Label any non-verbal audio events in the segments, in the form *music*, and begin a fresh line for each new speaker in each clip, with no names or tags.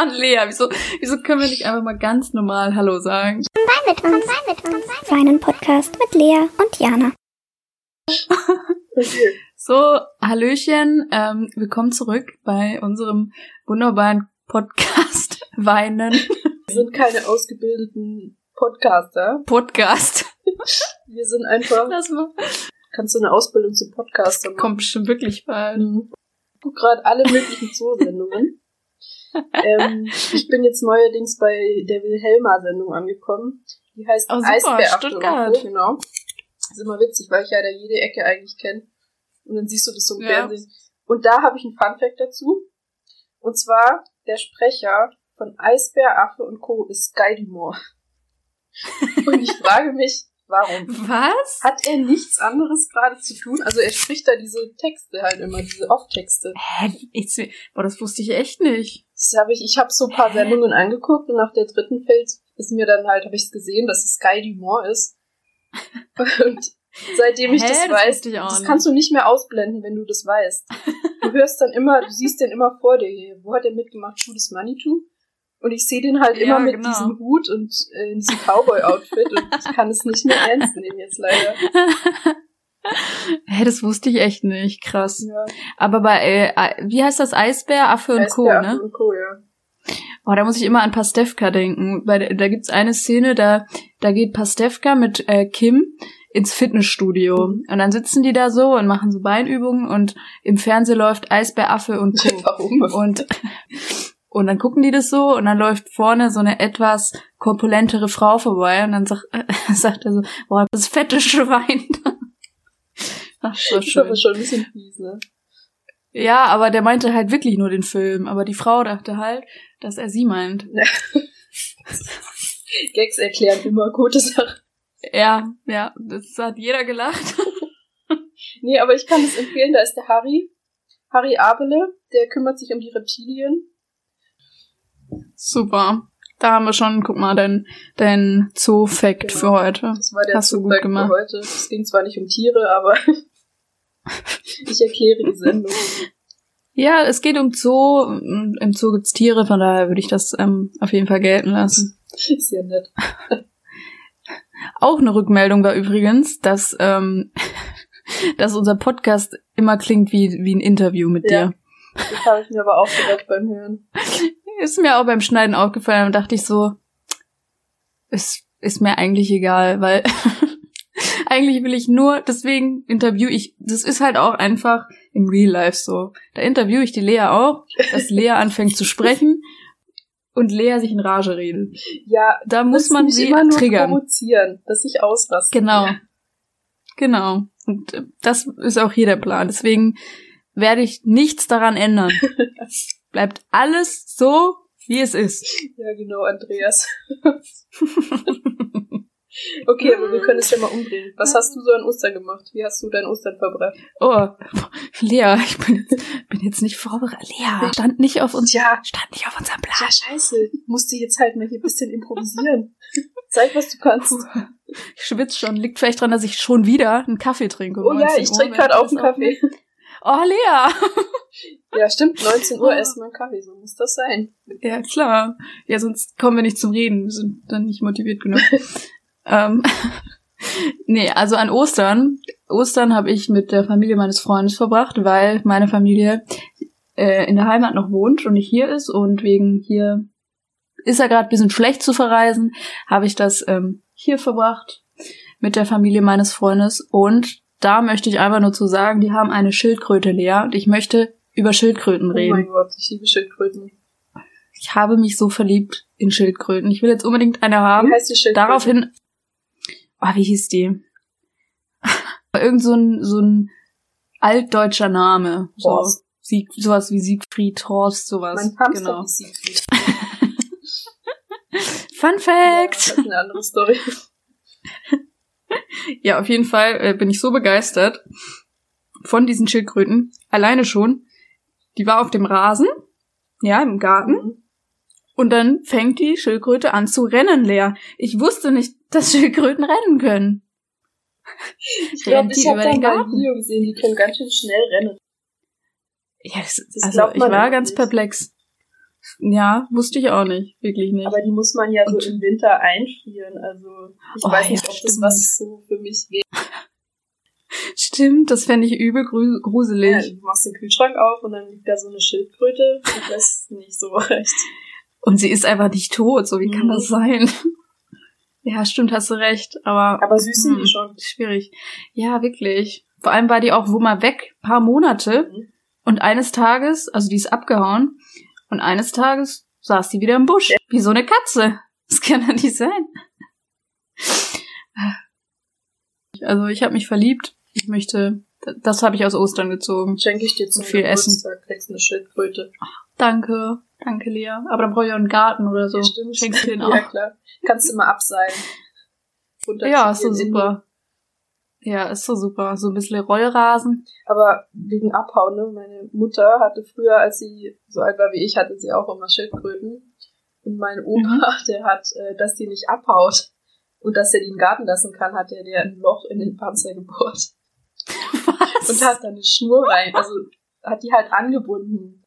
Mann, Lea, wieso, wieso können wir nicht einfach mal ganz normal Hallo sagen?
Sei mit uns, sei mit uns. Seinen Podcast mit Lea und Jana. *laughs*
So, Hallöchen, ähm, willkommen zurück bei unserem wunderbaren Podcast *laughs* Weinen.
Wir sind keine ausgebildeten Podcaster.
Podcast.
Wir sind einfach.
Lass mal.
Kannst du eine Ausbildung zum Podcaster machen?
Kommt bestimmt wirklich bald.
Mhm. Ich guck gerade alle möglichen Zoosendungen. Ähm, ich bin jetzt neuerdings bei der Wilhelma-Sendung angekommen. Die heißt
Oh,
Co. Genau. Das ist immer witzig, weil ich ja da jede Ecke eigentlich kenne. Und dann siehst du das so im
Ja.
Fernsehen. Und da habe ich einen Funfact dazu. Und zwar, der Sprecher von Eisbär, Affe und Co. ist Guy Dumont. *laughs* und ich frage mich, warum?
Was?
Hat er nichts anderes gerade zu tun? Also er spricht da diese Texte halt immer, diese Off-Texte.
Hä? Ich, boah, das wusste ich echt nicht.
Das habe ich, ich habe so ein paar? Sendungen angeguckt und nach der dritten Feld ist mir dann halt, habe ich es gesehen, dass es Guy Dumont ist. *laughs* Und seitdem ich
Hä?
das
Das
weiß, das kannst du nicht mehr ausblenden, wenn du das weißt. Du *laughs* hörst dann immer, du siehst den immer vor dir. Wo hat er mitgemacht? Money to? Und ich sehe den halt
Ja,
immer mit
genau.
diesem Hut und äh, in diesem Cowboy-Outfit und ich kann es nicht mehr ernst nehmen jetzt leider. *laughs*
Hä, das wusste ich echt nicht. Krass.
Ja.
Aber bei, äh, äh, wie heißt das? Eisbär, Affe und Co.,
Eisbär,
ne?
Affe und Co, ja.
Oh, da muss ich immer an Pastewka denken. Weil da gibt's eine Szene, da, da geht Pastewka mit äh, Kim ins Fitnessstudio.
Mhm.
Und dann sitzen die da so und machen so Beinübungen und im Fernsehen läuft Eisbär, Affe und Co. *laughs*
Warum?
Und, und dann gucken die das so und dann läuft vorne so eine etwas korpulentere Frau vorbei und dann sagt, äh, *laughs* sagt er so, boah, das fette Schwein. Ach, so
Das ist
schön.
schon ein bisschen fies, ne?
Ja, aber der meinte halt wirklich nur den Film. Aber die Frau dachte halt, dass er sie meint.
Gags erklären immer gute Sachen.
Ja, ja, das hat jeder gelacht. *laughs*
Nee, aber ich kann es empfehlen, da ist der Harry. Harry Abele, der kümmert sich um die Reptilien.
Super. Da haben wir schon, guck mal, dein, dein Zoo-Fact
Genau.
für heute.
Das war der
Hast gemacht.
für heute. Es ging zwar nicht um Tiere, aber ich erkläre die Sendung.
Ja, es geht um Zoo. Im Zoo gibt's Tiere, von daher würde ich das ähm, auf jeden Fall gelten lassen.
Ist ja nett.
Auch eine Rückmeldung war übrigens, dass, ähm, *laughs* dass unser Podcast immer klingt wie, wie ein Interview mit
Ja.
dir.
Das habe ich mir aber auch gedacht beim Hören.
Ist mir auch beim Schneiden aufgefallen und dachte ich so, ist, ist mir eigentlich egal, weil *laughs* *laughs* eigentlich will ich nur, deswegen interview ich, das ist halt auch einfach im Real Life so. Da interview ich die Lea auch, dass Lea *laughs* anfängt zu sprechen und Lea sich in Rage redet.
Ja,
Da muss man sie
immer nur
triggern.
provozieren, dass ich ausraste.
Genau. Genau. Und äh, das ist auch hier der Plan. Deswegen werde ich nichts daran ändern. *laughs* Bleibt alles so, wie es ist.
Ja, genau, Andreas. Okay, aber wir können es ja mal umdrehen. Was hast du so an Ostern gemacht? Wie hast du dein Ostern verbracht?
Oh, Lea, ich bin jetzt, bin jetzt nicht vorbereitet. Lea, stand nicht auf uns,
Tja,
stand nicht auf unserem
ja,
Plan.
scheiße. Musste jetzt halt mal hier ein bisschen improvisieren. Zeig, was du kannst.
Ich schwitze schon. Liegt vielleicht dran, dass ich schon wieder einen Kaffee trinke. um
Oh ja,
19
ich
Uhr,
trinke gerade auch einen Kaffee.
Oh, Lea.
Ja, stimmt, 19
Oh.
Uhr erstmal einen Kaffee, so muss das sein.
Ja, klar. Ja, sonst kommen wir nicht zum Reden. Wir sind dann nicht motiviert genug. *laughs* ähm, *laughs* nee, also an Ostern. Ostern habe ich mit der Familie meines Freundes verbracht, weil meine Familie äh, in der Heimat noch wohnt und nicht hier ist. Und wegen hier ist er gerade ein bisschen schlecht zu verreisen, habe ich das ähm, hier verbracht mit der Familie meines Freundes. Und da möchte ich einfach nur zu sagen, die haben eine Schildkröte leer und ich möchte über Schildkröten
Oh
reden.
mein Gott, ich liebe Schildkröten.
Ich habe mich so verliebt in Schildkröten. Ich will jetzt unbedingt eine haben.
Wie heißt die Schildkröte?
Daraufhin, oh, wie hieß die? *laughs* Irgend so ein, so ein altdeutscher Name. So. Sieg, sowas wie Siegfried, Horst, sowas.
Mein Hamster
genau.
hieß Siegfried. *laughs*
Fun
Ja,
Fact!
das ist eine andere Story. *laughs*
Ja, auf jeden Fall äh, bin ich so begeistert von diesen Schildkröten. Alleine schon. Die war auf dem Rasen, ja, im Garten.
Mhm.
Und dann fängt die Schildkröte an zu rennen leer. Ich wusste nicht, dass Schildkröten rennen können.
Ich *laughs* glaube, ich habe
über
da
den
mal ein? Video gesehen, die können ganz schön schnell rennen.
Ja, das,
Das
also ich war ganz
nicht.
perplex. Ja, wusste ich auch nicht. Wirklich nicht.
Aber die muss man ja Und so im Winter einfrieren. Also ich oh, weiß nicht, ja, ob stimmt. das was so für mich wäre. *laughs*
Stimmt, das fände ich übel gruselig. Ja,
du machst den Kühlschrank auf und dann liegt da so eine Schildkröte. Ich weiß nicht so *laughs* recht.
Und sie ist einfach nicht tot, so wie mhm. kann das sein? *laughs* Ja, stimmt, hast du recht. Aber,
aber süß sind die hm, schon.
Schwierig. Ja, wirklich. Vor allem war die auch wo mal weg, paar Monate. Mhm. Und eines Tages, also die ist abgehauen, und eines Tages saß die wieder im Busch. Wie so eine Katze. Das kann ja nicht sein. Also ich habe mich verliebt. Ich möchte, das habe ich aus Ostern gezogen.
Schenke ich dir zum viel Geburtstag, essen. kriegst eine Schildkröte.
Danke, danke Lea. Aber dann brauche ich auch einen Garten oder so. Ja, stimmt. Schenkst du den *laughs* auch?
Ja klar. Kannst du immer abseilen.
Ja, ist so super. Ja, ist so super. So ein bisschen Rollrasen.
Aber wegen Abhauen, ne? Meine Mutter hatte früher, als sie so alt war wie ich, hatte sie auch immer Schildkröten. Und mein Opa, mhm. *laughs* der hat, äh, dass die nicht abhaut und dass er die im Garten lassen kann, hat er dir ein Loch in den Panzer gebohrt. *laughs* Was? Und hat dann eine Schnur rein, also hat die halt angebunden.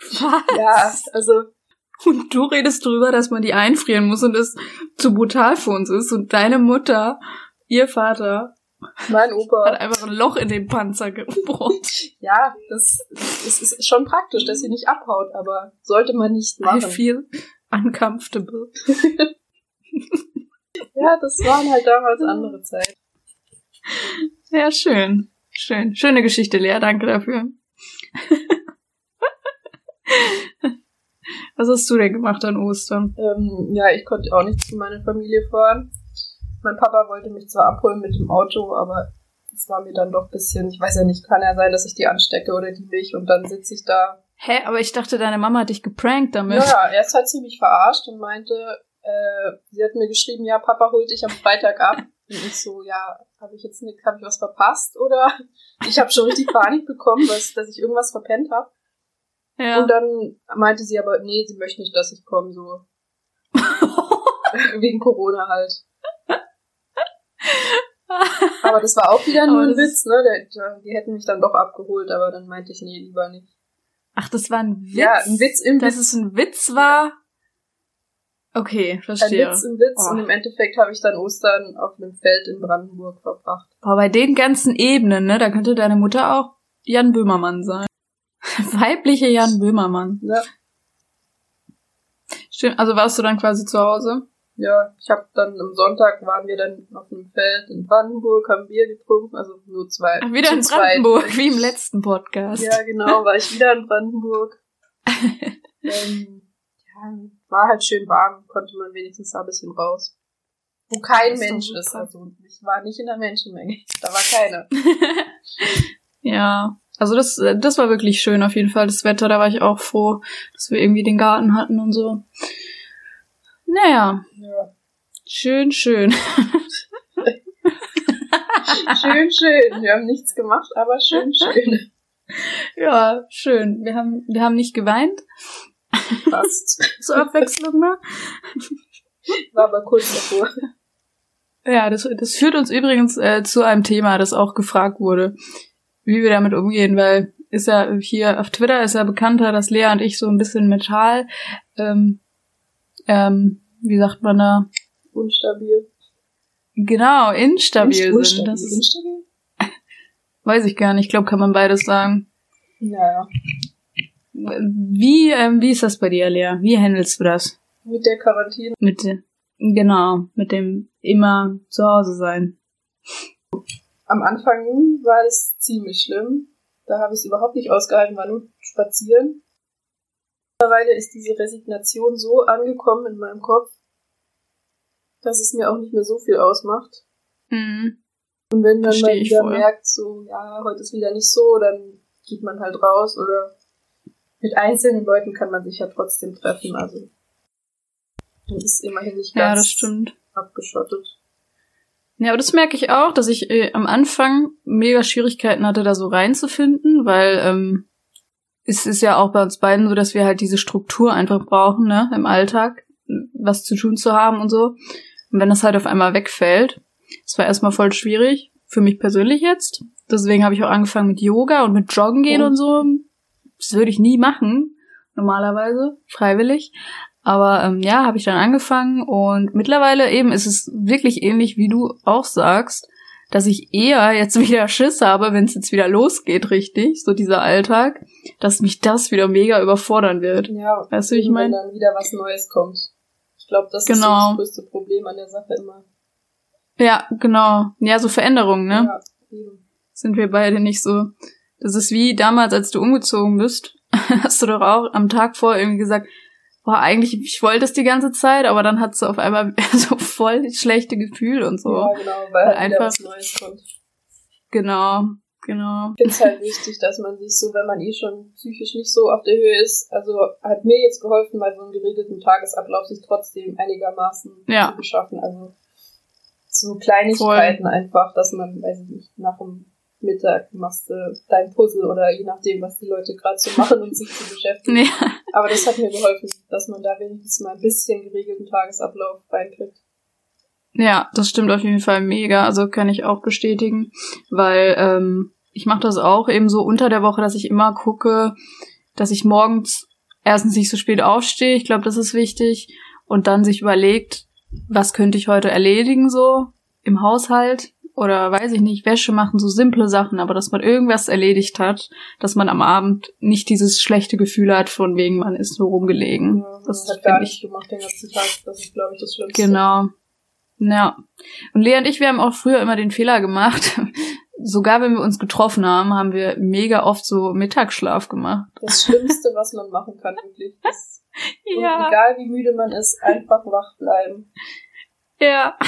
Was?
Ja, also
und du redest drüber, dass man die einfrieren muss und es zu brutal für uns ist. Und deine Mutter, ihr Vater,
mein Opa,
hat einfach ein Loch in den Panzer gebohrt.
ja, das, das ist schon praktisch, dass sie nicht abhaut, aber sollte man nicht machen. I
feel uncomfortable. *laughs*
ja, das waren halt damals andere Zeiten.
Ja, schön. Schön. Schöne Geschichte, Lea. Danke dafür. *laughs* Was hast du denn gemacht an Ostern?
Ähm, ja, ich konnte auch nicht zu meiner Familie fahren. Mein Papa wollte mich zwar abholen mit dem Auto, aber es war mir dann doch ein bisschen, ich weiß ja nicht, kann ja sein, dass ich die anstecke oder die mich und dann sitze ich da.
Hä, aber ich dachte, deine Mama hat dich geprankt damit.
Ja, erst hat sie mich verarscht und meinte, äh, sie hat mir geschrieben, ja, Papa holt dich am Freitag ab. Und ich so, ja, habe ich jetzt nicht, habe ich was verpasst oder *laughs* ich habe schon richtig Panik bekommen, dass, dass ich irgendwas verpennt habe. Ja. Und dann meinte sie aber, nee, sie möchte nicht, dass ich komme, so. *laughs* Wegen Corona halt. *laughs* aber das war auch wieder nur ein Witz, ne? Die, hätten mich dann doch abgeholt, aber dann meinte ich, nee, lieber nicht.
Ach, das war ein Witz?
Ja, ein Witz im
Witz. Dass es ein Witz war? Okay, verstehe.
Ein Witz im Witz oh. und im Endeffekt habe ich dann Ostern auf einem Feld in Brandenburg verbracht.
Aber bei den ganzen Ebenen, ne, da könnte deine Mutter auch Jan Böhmermann sein. *laughs* Weibliche Jan Böhmermann.
Ja.
Stimmt, also warst du dann quasi zu Hause?
Ja, ich habe dann am Sonntag waren wir dann auf einem Feld in Brandenburg, haben Bier getrunken, also nur zwei.
Ach, wieder in Brandenburg, zweit. wie im letzten Podcast.
Ja, genau, war ich wieder in Brandenburg. *laughs* ähm, ja, war halt schön warm, konnte man wenigstens da ein bisschen raus. Wo kein Mensch ist. Also ich war nicht in der Menschenmenge. Da war keiner. *laughs*
ja. Also das, das war wirklich schön auf jeden Fall. Das Wetter, da war ich auch froh, dass wir irgendwie den Garten hatten und so. Naja.
Ja.
Schön, schön.
schön, schön. Wir haben nichts gemacht, aber schön, schön.
Ja, schön. Wir haben, wir haben nicht geweint.
Passt. *laughs*
Zur Abwechslung mal.
War aber kurz davor.
Ja, das, das führt uns übrigens äh, zu einem Thema, das auch gefragt wurde, wie wir damit umgehen, weil ist ja hier auf Twitter ist ja bekannter, dass Lea und ich so ein bisschen Metall, ähm, ähm, wie sagt man da?
Unstabil.
Genau, instabil
Inst
sind.
Das ist, instabil? *laughs*
Weiß ich gar nicht. Ich glaube, kann man beides sagen.
Naja.
Wie, ähm, wie ist das bei dir, Lea? Wie handelst du das?
Mit der Quarantäne.
Mit, genau, mit dem immer zu Hause sein.
Am Anfang war es ziemlich schlimm. Da habe ich es überhaupt nicht ausgehalten, war nur spazieren. Mittlerweile ist diese Resignation so angekommen in meinem Kopf, dass es mir auch nicht mehr so viel ausmacht.
Mhm.
Und wenn man mal wieder merkt, so, ja, heute ist wieder nicht so, dann geht man halt raus oder mit einzelnen Leuten kann man sich ja trotzdem treffen, also man ist immerhin nicht ganz
ja, das stimmt.
abgeschottet.
Ja, aber das merke ich auch, dass ich äh, am Anfang mega Schwierigkeiten hatte, da so reinzufinden, weil ähm, es ist ja auch bei uns beiden so, dass wir halt diese Struktur einfach brauchen, ne, im Alltag, was zu tun zu haben und so. Und wenn das halt auf einmal wegfällt, das war erstmal voll schwierig, für mich persönlich jetzt. Deswegen habe ich auch angefangen mit Yoga und mit Joggen gehen oh. und so das würde ich nie machen. normalerweise, freiwillig. Aber ähm, ja, habe ich dann angefangen und mittlerweile eben ist es wirklich ähnlich, wie du auch sagst, dass ich eher jetzt *laughs* wieder Schiss habe, wenn es jetzt wieder losgeht, richtig, so dieser Alltag, dass mich das wieder mega überfordern wird.
Ja,
weißt du, wie ich meine?
Wenn dann wieder was Neues kommt. Ich glaube, das
genau.
ist so das größte Problem an der Sache immer.
Ja, genau. Ja, so Veränderungen, ne?
Ja, eben.
Sind wir beide nicht so. Das ist wie damals, als du umgezogen bist, *laughs* hast du doch auch am Tag vor irgendwie gesagt, boah, eigentlich, ich wollte es die ganze Zeit, aber dann hat sie auf einmal *laughs* so voll schlechte Gefühl und so.
Ja, genau, weil halt einfach was Neues kommt.
Genau, genau.
Ich finde es halt wichtig, dass man sich so, wenn man eh schon psychisch nicht so auf der Höhe ist, also hat mir jetzt geholfen, mal so einen geregelten Tagesablauf sich trotzdem einigermaßen
ja.
zu beschaffen. Also so Kleinigkeiten voll. einfach, dass man, weiß ich nicht, nach dem Mittag machst du dein Puzzle oder je nachdem, was die Leute gerade so machen, um sich zu beschäftigen. *laughs*
Ja.
Aber das hat mir geholfen, dass man da wenigstens mal ein bisschen geregelten Tagesablauf reinkriegt.
Ja, das stimmt auf jeden Fall mega. Also kann ich auch bestätigen, weil ähm, ich mache das auch eben so unter der Woche, dass ich immer gucke, dass ich morgens erstens nicht so spät aufstehe. Ich glaube, das ist wichtig. Und dann sich überlegt, was könnte ich heute erledigen so im Haushalt oder weiß ich nicht, Wäsche machen, so simple Sachen, aber dass man irgendwas erledigt hat, dass man am Abend nicht dieses schlechte Gefühl hat, von wegen man ist so rumgelegen.
Ja, das hat gar nicht gemacht den ganzen Tag. Das ist, glaube ich, das Schlimmste.
Genau. Ja. Und Lea und ich, wir haben auch früher immer den Fehler gemacht. *laughs* Sogar wenn wir uns getroffen haben, haben wir mega oft so Mittagsschlaf gemacht.
Das Schlimmste, was man machen kann, wirklich. *laughs*
Ja.
Und egal wie müde man ist, einfach wach bleiben.
Ja.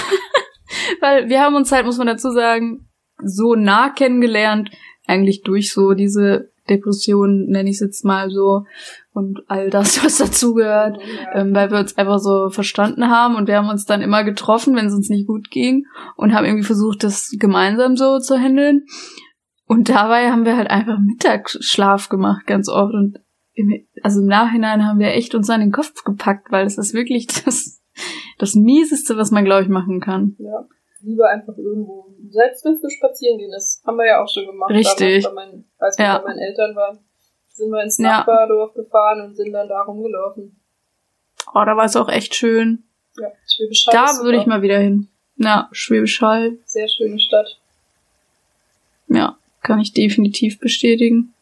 Weil wir haben uns halt, muss man dazu sagen, so nah kennengelernt, eigentlich durch so diese Depression, nenne ich es jetzt mal so, und all das, *laughs* was dazugehört, ja. ähm, weil wir uns einfach so verstanden haben und wir haben uns dann immer getroffen, wenn es uns nicht gut ging und haben irgendwie versucht, das gemeinsam so zu handeln. Und dabei haben wir halt einfach Mittagsschlaf gemacht, ganz oft. Und im, also im Nachhinein haben wir echt uns an den Kopf gepackt, weil es ist wirklich *laughs* das das Mieseste, was man, glaube ich, machen kann.
Ja. Lieber einfach irgendwo, selbst wenn du spazieren gehen, das haben wir ja auch schon gemacht.
Richtig.
Damals, mein, als wir ja. bei meinen Eltern waren, sind wir ins Nachbardorf ja. gefahren und sind dann da rumgelaufen.
Oh, da war es auch echt schön.
Ja, Schwäbisch Hall.
Da würde ich mal wieder hin. Ja, Schwäbisch Hall.
Sehr schöne Stadt.
Ja, kann ich definitiv bestätigen.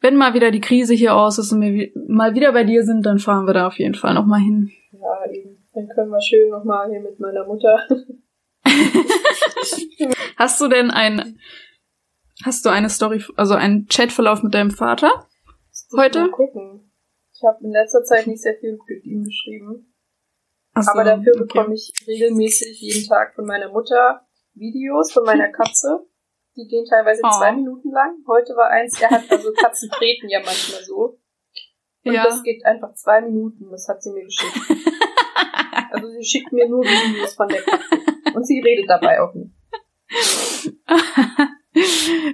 Wenn mal wieder die Krise hier aus ist und wir mal wieder bei dir sind, dann fahren wir da auf jeden Fall nochmal hin.
Ja, eben. Dann können wir schön nochmal hier mit meiner Mutter. *laughs*
hast du denn ein, hast du eine Story, also einen Chatverlauf mit deinem Vater heute?
Mal gucken. Ich habe in letzter Zeit nicht sehr viel mit ihm geschrieben.
So,
aber dafür
okay.
bekomme ich regelmäßig jeden Tag von meiner Mutter Videos von meiner Katze. Die gehen teilweise
Oh.
zwei Minuten lang. Heute war eins, er hat, also Katzen treten ja manchmal so. Und
Ja.
das geht einfach zwei Minuten. Das hat sie mir geschickt. Also sie schickt mir nur Videos von der Katze. Und sie redet dabei auch nicht. *laughs*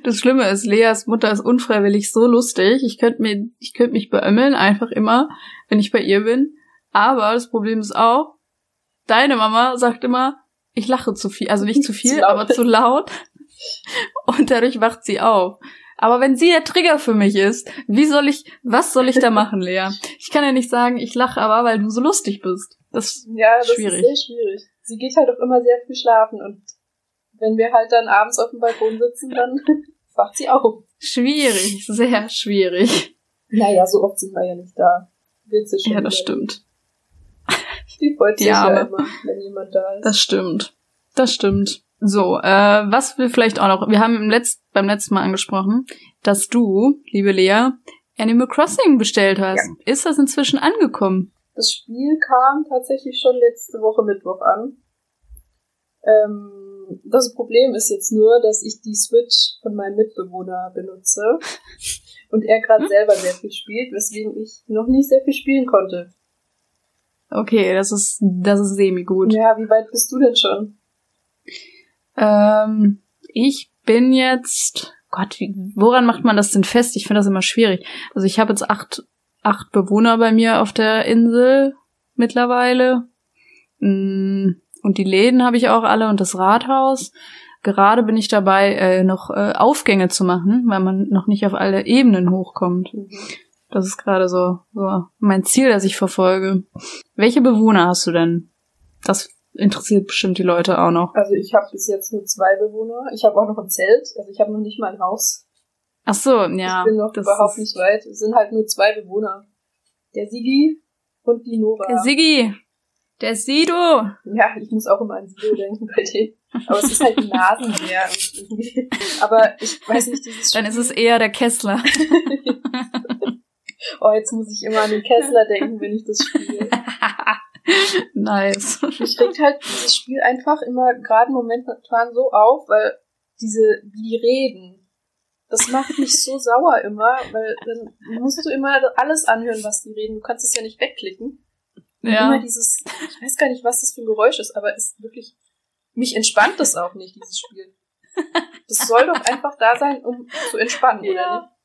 Das Schlimme ist, Leas Mutter ist unfreiwillig so lustig. Ich könnte mir, ich könnte mich beömmeln, einfach immer, wenn ich bei ihr bin. Aber das Problem ist auch, deine Mama sagt immer, ich lache zu viel. Also nicht zu *laughs* viel,
Zu
aber zu laut. *laughs* Und dadurch wacht sie auf. Aber wenn sie der Trigger für mich ist, wie soll ich, was soll ich da machen, Lea? Ich kann ja nicht sagen, ich lache aber, weil du so lustig bist. Das
Ja, das
Schwierig.
ist sehr schwierig. Sie geht halt auch immer sehr früh schlafen und wenn wir halt dann abends auf dem Balkon sitzen, dann *laughs* wacht sie auf.
schwierig, sehr schwierig.
Naja, so oft sind wir ja nicht da. Wird sie schon
Ja, das stimmt. *laughs*
Die freut sich ja immer, wenn jemand da ist.
Das stimmt. Das stimmt. So, äh, was wir vielleicht auch noch, wir haben im Letz beim letzten Mal angesprochen, dass du, liebe Lea, Animal Crossing bestellt hast. Ist das inzwischen angekommen?
Das Spiel kam tatsächlich schon letzte Woche Mittwoch an. Ähm, das Problem ist jetzt nur, dass ich die Switch von meinem Mitbewohner benutze *laughs* und er gerade selber sehr viel spielt, weswegen ich noch nicht sehr viel spielen konnte.
Okay, das ist, das ist semi-gut.
Ja, wie weit bist du denn schon?
Ähm, ich bin jetzt, Gott, wie, woran macht man das denn fest? Ich finde das immer schwierig. Also ich habe jetzt acht, acht Bewohner bei mir auf der Insel mittlerweile. Mm, Und die Läden habe ich auch alle und das Rathaus. Gerade bin ich dabei, äh, noch äh, Aufgänge zu machen, weil man noch nicht auf alle Ebenen hochkommt. Das ist gerade so, so mein Ziel, das ich verfolge. Welche Bewohner hast du denn? Das interessiert bestimmt die Leute auch noch.
Also ich habe bis jetzt nur zwei Bewohner. Ich habe auch noch ein Zelt. Also ich habe noch nicht mal ein Haus.
Ach so, ja.
Ich bin noch überhaupt nicht weit. Es sind halt nur zwei Bewohner. Der Sigi und die Nora.
Der Sigi. Der Sido.
Ja, ich muss auch immer an Sido denken bei dem. Aber es ist halt Nasenbär. Aber ich weiß nicht, dieses
Spiel. Dann ist es eher der Kessler. *laughs*
oh, jetzt muss ich immer an den Kessler denken, wenn ich das spiele. *laughs*
nice.
Mich regt halt dieses Spiel einfach immer gerade momentan so auf, weil diese, wie die reden, das macht mich so sauer immer, weil dann musst du immer alles anhören, was die reden. Du kannst es ja nicht wegklicken. Ja. Immer dieses, ich weiß gar nicht, was das für ein Geräusch ist, aber es ist wirklich, mich entspannt das auch nicht, dieses Spiel. Das soll doch einfach da sein, um zu entspannen, ja. oder nicht?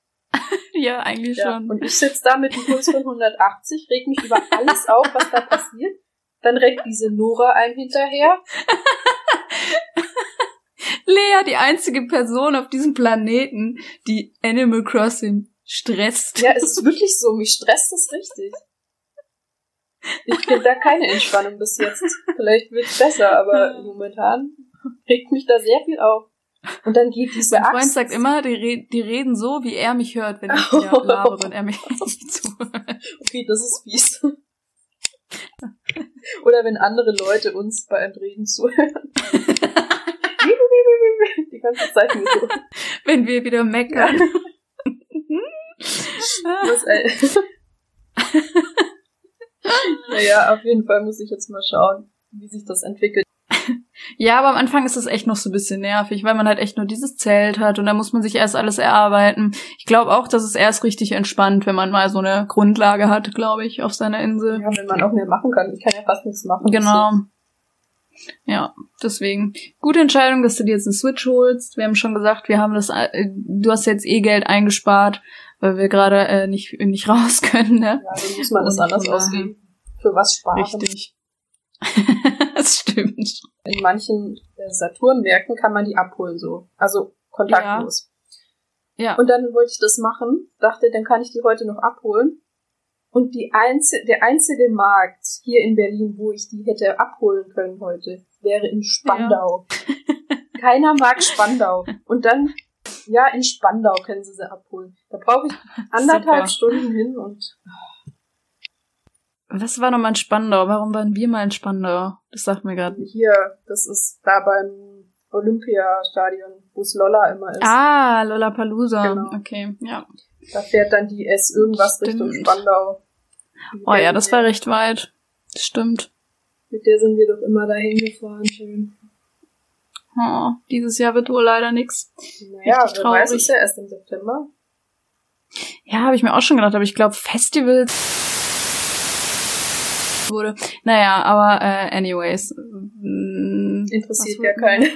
Ja, eigentlich ja. schon.
Und ich sitze da mit einem Puls von 180, reg mich über alles auf, was da passiert. Dann rennt diese Nora ein hinterher. *laughs*
Lea, die einzige Person auf diesem Planeten, die Animal Crossing stresst.
Ja, es ist wirklich so. Mich stresst das richtig. Ich finde da keine Entspannung bis jetzt. Vielleicht wird es besser, aber momentan regt mich da sehr viel auf. Und dann geht diese
Mein Freund Axt. sagt immer, die, re die, reden so, wie er mich hört, wenn ich oh. *laughs* labere und er mich nicht *laughs* zuhört.
Okay, das ist fies. Oder wenn andere Leute uns beim Reden zuhören. *laughs* *laughs* die ganze Zeit nur so. *laughs*
Wenn wir wieder meckern. *laughs*
Was, ey. naja, auf jeden Fall muss ich jetzt mal schauen, wie sich das entwickelt.
Ja, aber am Anfang ist es echt noch so ein bisschen nervig, weil man halt echt nur dieses Zelt hat und da muss man sich erst alles erarbeiten. Ich glaube auch, dass es erst richtig entspannt, wenn man mal so eine Grundlage hat, glaube ich, auf seiner Insel.
Ja, wenn man auch mehr machen kann. Ich kann ja fast nichts machen.
Genau. Ja, deswegen. Gute Entscheidung, dass du dir jetzt einen Switch holst. Wir haben schon gesagt, wir haben das, äh, du hast jetzt eh Geld eingespart, weil wir gerade äh, nicht, nicht *laughs* raus können, ne?
Ja, dann muss man das anders ausgeben. Für was sparen.
Richtig. *laughs* das stimmt.
In manchen äh, Saturnmärkten kann man die abholen so. Also kontaktlos. Ja. ja. Und dann wollte ich das machen, dachte, dann kann ich die heute noch abholen. Und die einzige, der einzige Markt hier in Berlin, wo ich die hätte abholen können heute, wäre in Spandau. Ja. *laughs* Keiner mag Spandau. Und dann, ja, in Spandau können sie sie abholen. Da brauche ich anderthalb Super. Stunden hin und.
Was war nochmal in Spandau? Warum waren wir mal in Spandau? Das sagt mir gerade.
Hier, das ist da beim Olympiastadion, wo es Lolla immer ist.
Ah, Lollapalooza. Genau. Okay, ja.
Da fährt dann die S irgendwas Stimmt. Richtung Spandau.
Oh ja, das war recht weit. Stimmt.
Mit der sind wir doch immer dahin gefahren. Schön.
Oh, dieses Jahr wird wohl leider nix.
Naja, Richtig traurig. weiß es ja erst im September.
Ja, habe ich mir auch schon gedacht, aber ich glaube Festivals wurde. Naja, aber äh, anyways.
Mm, Interessiert ja keine.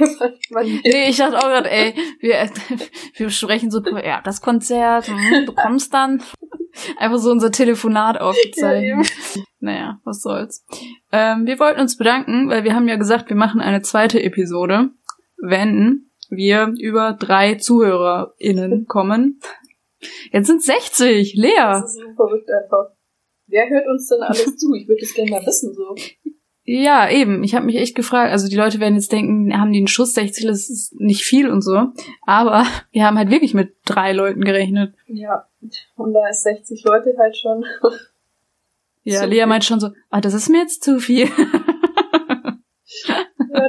nee, ich dachte auch gerade, ey, wir, *laughs* wir sprechen so, ja, das Konzert, hm, du kommst dann. *laughs* Einfach so unser Telefonat aufgezeichnet. Ja, naja, was soll's. Ähm, wir wollten uns bedanken, weil wir haben ja gesagt, wir machen eine zweite Episode, wenn wir über drei ZuhörerInnen kommen. Jetzt sind 60, Lea.
Das ist so verrückt einfach. Wer hört uns denn alles *laughs* zu? Ich würde das gerne mal wissen, so.
Ja, eben. Ich habe mich echt gefragt. Also die Leute werden jetzt denken, haben die einen Schuss 60, das ist nicht viel und so. Aber *laughs* wir haben halt wirklich mit drei Leuten gerechnet.
Ja, und da ist 60 Leute halt schon.
Ja, Lea viel. meint schon so, ah, das ist mir jetzt zu viel. *laughs*
ja,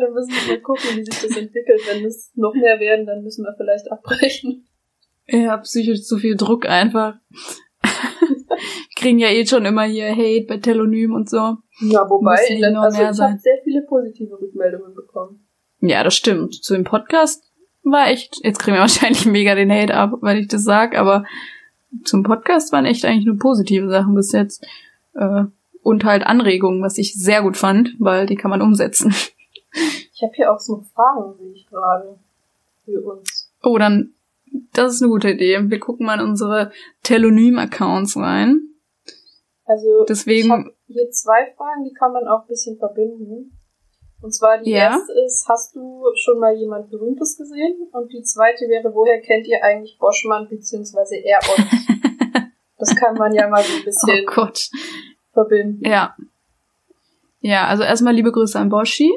dann müssen wir mal gucken, wie sich das entwickelt. Wenn es noch mehr werden, dann müssen wir vielleicht abbrechen.
Ja, psychisch zu viel Druck einfach *laughs* kriegen ja eh schon immer hier Hate bei Telonym und so.
Ja, wobei, in der, also ich habe sehr viele positive Rückmeldungen bekommen.
Ja, das stimmt. Zu dem Podcast war echt, jetzt kriegen wir *laughs* wahrscheinlich mega den Hate ab, weil ich das sag, aber zum Podcast waren echt eigentlich nur positive Sachen bis jetzt. Äh, und halt Anregungen, was ich sehr gut fand, weil die kann man umsetzen. *laughs*
Ich habe hier auch so Fragen, sehe ich gerade, für uns.
Oh, dann, das ist eine gute Idee. Wir gucken mal in unsere Telonym-Accounts rein.
Also
Deswegen,
ich habe hier zwei Fragen, die kann man auch ein bisschen verbinden. Und zwar die ja. erste ist, hast du schon mal jemand Berühmtes gesehen? Und die zweite wäre, woher kennt ihr eigentlich Boschmann beziehungsweise er euch? *laughs* Das kann man ja mal so ein bisschen
oh Gott.
verbinden.
Ja. Ja, also erstmal liebe Grüße an Boschi.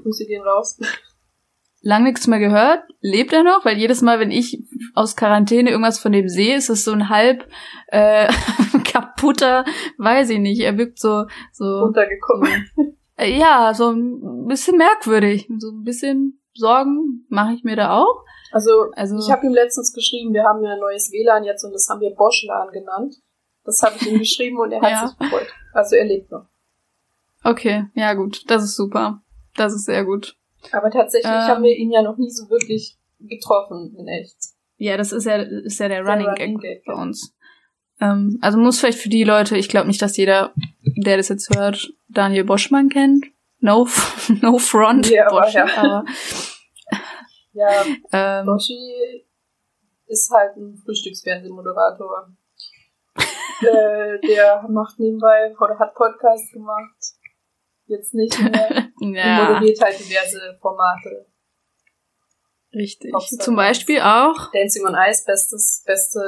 Grüße gehen raus.
Lang nichts mehr gehört. Lebt er noch? Weil jedes Mal, wenn ich aus Quarantäne irgendwas von dem sehe, ist es so ein halb äh, *laughs* kaputter, weiß ich nicht. Er wirkt so so
Runtergekommen.
äh, ja, so ein bisschen merkwürdig. So ein bisschen Sorgen mache ich mir da auch.
Also,
Also
ich habe ihm letztens geschrieben, wir haben ja ein neues WLAN jetzt und das haben wir Bosch-LAN genannt. Das habe ich ihm geschrieben und er hat
Ja.
sich gefreut. Also er lebt noch.
okay, ja gut, das ist super. Das ist sehr gut.
Aber tatsächlich
Ähm.
haben wir ihn ja noch nie so wirklich getroffen in echt.
Ja, das ist ja, ist ja der
Der
Running,
Running
Gag
Gag,
bei uns. Ähm, also muss vielleicht für die Leute, ich glaube nicht, dass jeder, der das jetzt hört, Daniel Boschmann kennt. No, *laughs* no front,
Ja, aber
Boschi,
ja.
aber *laughs*
Ja,
ähm,
Boschi ist halt ein Frühstücksfernsehmoderator. *laughs* äh, der macht nebenbei oder hat Podcast gemacht. Jetzt nicht mehr. *laughs*
Ja,
moderiert halt diverse Formate.
richtig.
Popstar
Zum
Dance.
Beispiel auch,
Dancing on Ice, bestes, beste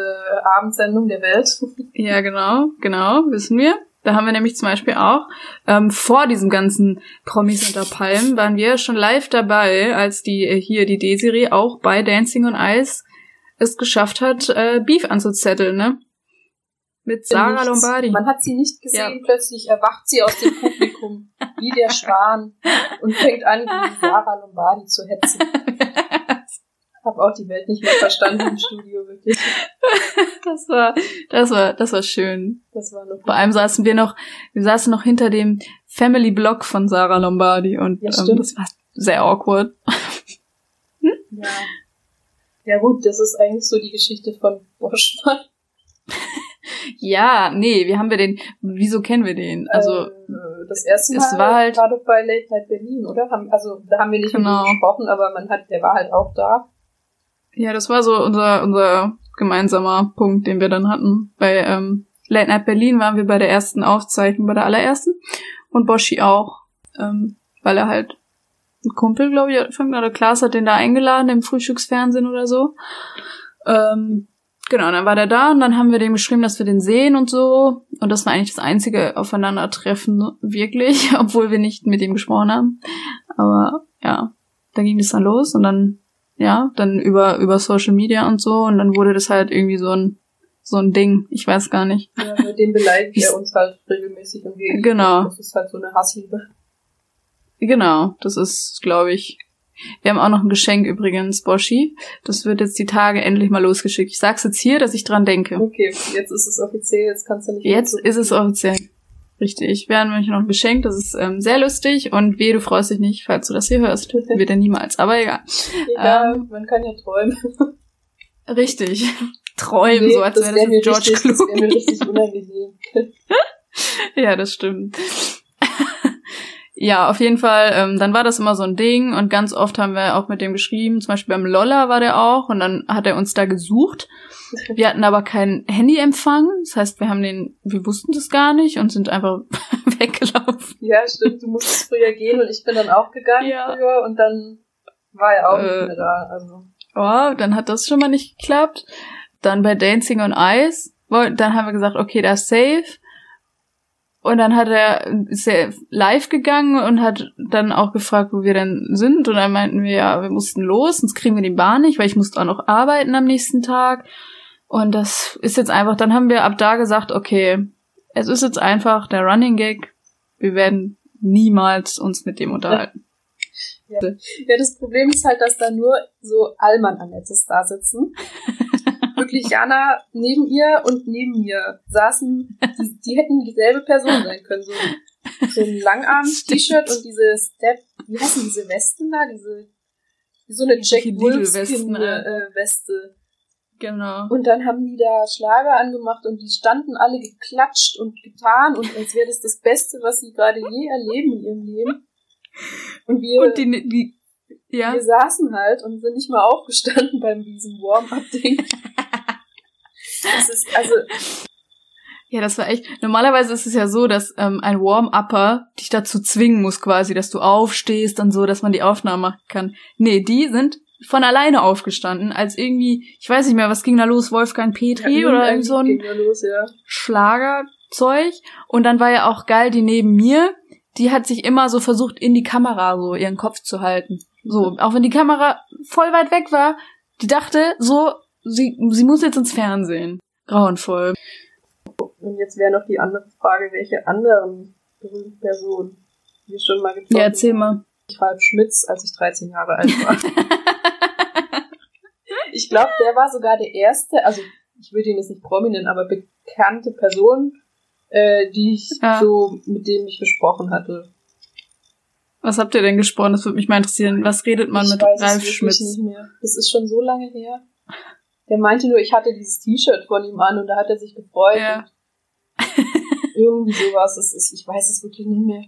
Abendsendung der Welt. *laughs*
ja genau, genau, wissen wir. Da haben wir nämlich zum Beispiel auch, ähm, vor diesem ganzen Promis unter Palmen, waren wir schon live dabei, als die äh, hier die Desiree auch bei Dancing on Ice es geschafft hat, äh, Beef anzuzetteln, ne? Mit Sarah
Nichts.
Lombardi.
Man hat sie nicht gesehen,
Ja.
plötzlich erwacht sie aus dem *laughs* Publikum, wie der Schwan, und fängt an, gegen Sarah Lombardi zu hetzen. Hab auch die Welt nicht mehr verstanden im Studio, wirklich.
Das war, das war, das war schön.
Das war noch
Vor allem saßen wir noch, wir saßen noch hinter dem Family Blog von Sarah Lombardi und
Ja,
ähm, das war sehr awkward.
Ja. Ja gut, das ist eigentlich so die Geschichte von Boschmann.
Ja, nee, wie haben wir den, wieso kennen wir den? Also,
äh, das erste Mal
war halt-
war doch bei Late Night Berlin, oder? Haben, also da haben wir nicht
Genau.
gesprochen, aber man hat, der war halt auch da.
ja, das war so unser, unser gemeinsamer Punkt, den wir dann hatten. Bei ähm, Late Night Berlin waren wir bei der ersten Aufzeichnung, bei der allerersten. Und Boschi auch, ähm, weil er halt ein Kumpel, glaube ich, von der Klasse hat den da eingeladen im Frühstücksfernsehen oder so. Ähm, genau, dann war der da und dann haben wir dem geschrieben, dass wir den sehen und so. Und das war eigentlich das einzige Aufeinandertreffen, wirklich, *laughs* obwohl wir nicht mit ihm gesprochen haben. Aber ja, da ging das dann los und dann, ja, dann über, über Social Media und so und dann wurde das halt irgendwie so ein, so ein Ding. Ich weiß gar nicht.
Ja, mit dem beleidigt *laughs* er uns halt regelmäßig und wir.
Genau.
Das ist halt so eine Hassliebe.
Genau, das ist, glaube ich. Wir haben auch noch ein Geschenk übrigens, Boschi. Das wird jetzt die Tage endlich mal losgeschickt. Ich sag's jetzt hier, dass ich dran denke.
Okay, jetzt ist es offiziell, jetzt kannst du nicht mehr
Jetzt ist es offiziell. Richtig. Wir haben nämlich noch ein Geschenk, das ist ähm, sehr lustig und weh, du freust dich nicht, falls du das hier hörst. *laughs* Wird er niemals, aber egal.
Egal,
ähm,
man kann ja träumen. *laughs*
Richtig. *laughs* Träumen,
Nee,
so als wäre das
wär
George
richtig, Das wäre mir
Clooney.
richtig unangenehm.
Ja, das stimmt. Ja, auf jeden Fall, ähm, dann war das immer so ein Ding und ganz oft haben wir auch mit dem geschrieben, zum Beispiel beim Lolla war der auch und dann hat er uns da gesucht. *laughs* Wir hatten aber keinen Handyempfang, das heißt, wir haben den, wir wussten das gar nicht und sind einfach *laughs* weggelaufen.
Ja, stimmt, du musstest früher gehen und ich bin dann auch gegangen
Ja.
früher und dann war er auch
Äh.
nicht mehr da. Also
Oh, dann hat das schon mal nicht geklappt. Dann bei Dancing on Ice, dann haben wir gesagt, okay, da ist safe. Und dann hat er, ist er live gegangen und hat dann auch gefragt, wo wir denn sind. Und dann meinten wir, ja, wir mussten los, sonst kriegen wir die Bahn nicht, weil ich musste auch noch arbeiten am nächsten Tag. Und das ist jetzt einfach, dann haben wir ab da gesagt, okay, es ist jetzt einfach der Running Gag. Wir werden niemals uns mit dem unterhalten.
Ja, das Problem ist halt, dass da nur so Allmann-Annettes da sitzen. *laughs* Wirklich Jana neben ihr und neben mir saßen, die, die hätten dieselbe Person sein können. So, so ein Langarm-T-Shirt *laughs* und diese Step, wie heißen diese Westen da? Diese, wie so eine Jack
Die Lidl-Westen,
Wolfskin
äh.
äh.
Genau.
Und dann haben die da Schlager angemacht und die standen alle geklatscht und getan und als wäre das das Beste, was sie gerade je erleben in ihrem Leben. Und wir,
Und die, die ja.
wir saßen halt und sind nicht mal aufgestanden *laughs* beim diesem Warm-up-Ding. *laughs* Das ist, also,
Ja, das war echt. Normalerweise ist es ja so, dass ähm, ein Warm-Upper dich dazu zwingen muss, quasi, dass du aufstehst und so, dass man die Aufnahme machen kann. Nee, die sind von alleine aufgestanden, als irgendwie, ich weiß nicht mehr, was ging da los, Wolfgang Petri
Ja,
oder irgend so ein
los, ja.
Schlagerzeug. Und dann war ja auch geil, die neben mir, die hat sich immer so versucht, in die Kamera so ihren Kopf zu halten. So, auch wenn die Kamera voll weit weg war, die dachte so, sie, sie muss jetzt ins Fernsehen. Grauenvoll.
Und jetzt wäre noch die andere Frage, welche anderen berühmten Personen wir schon mal getroffen
Ja, erzähl
haben.
mal.
Ich Ralf Schmitz, als ich 13 Jahre alt war. *laughs* ich glaube, der war sogar der erste, also ich würde ihn jetzt nicht prominent, aber bekannte Person, äh, die ich
Ja.
so, mit dem ich gesprochen hatte.
Was habt ihr denn gesprochen? Das würde mich mal interessieren. Was redet man
ich
mit
weiß es
Ralf
wirklich
Schmitz?
nicht mehr. Das ist schon so lange her. Der meinte nur, ich hatte dieses T-Shirt von ihm an und da hat er sich gefreut.
Ja. *laughs*
Irgendwie sowas. Das ist, ich weiß es wirklich nicht mehr.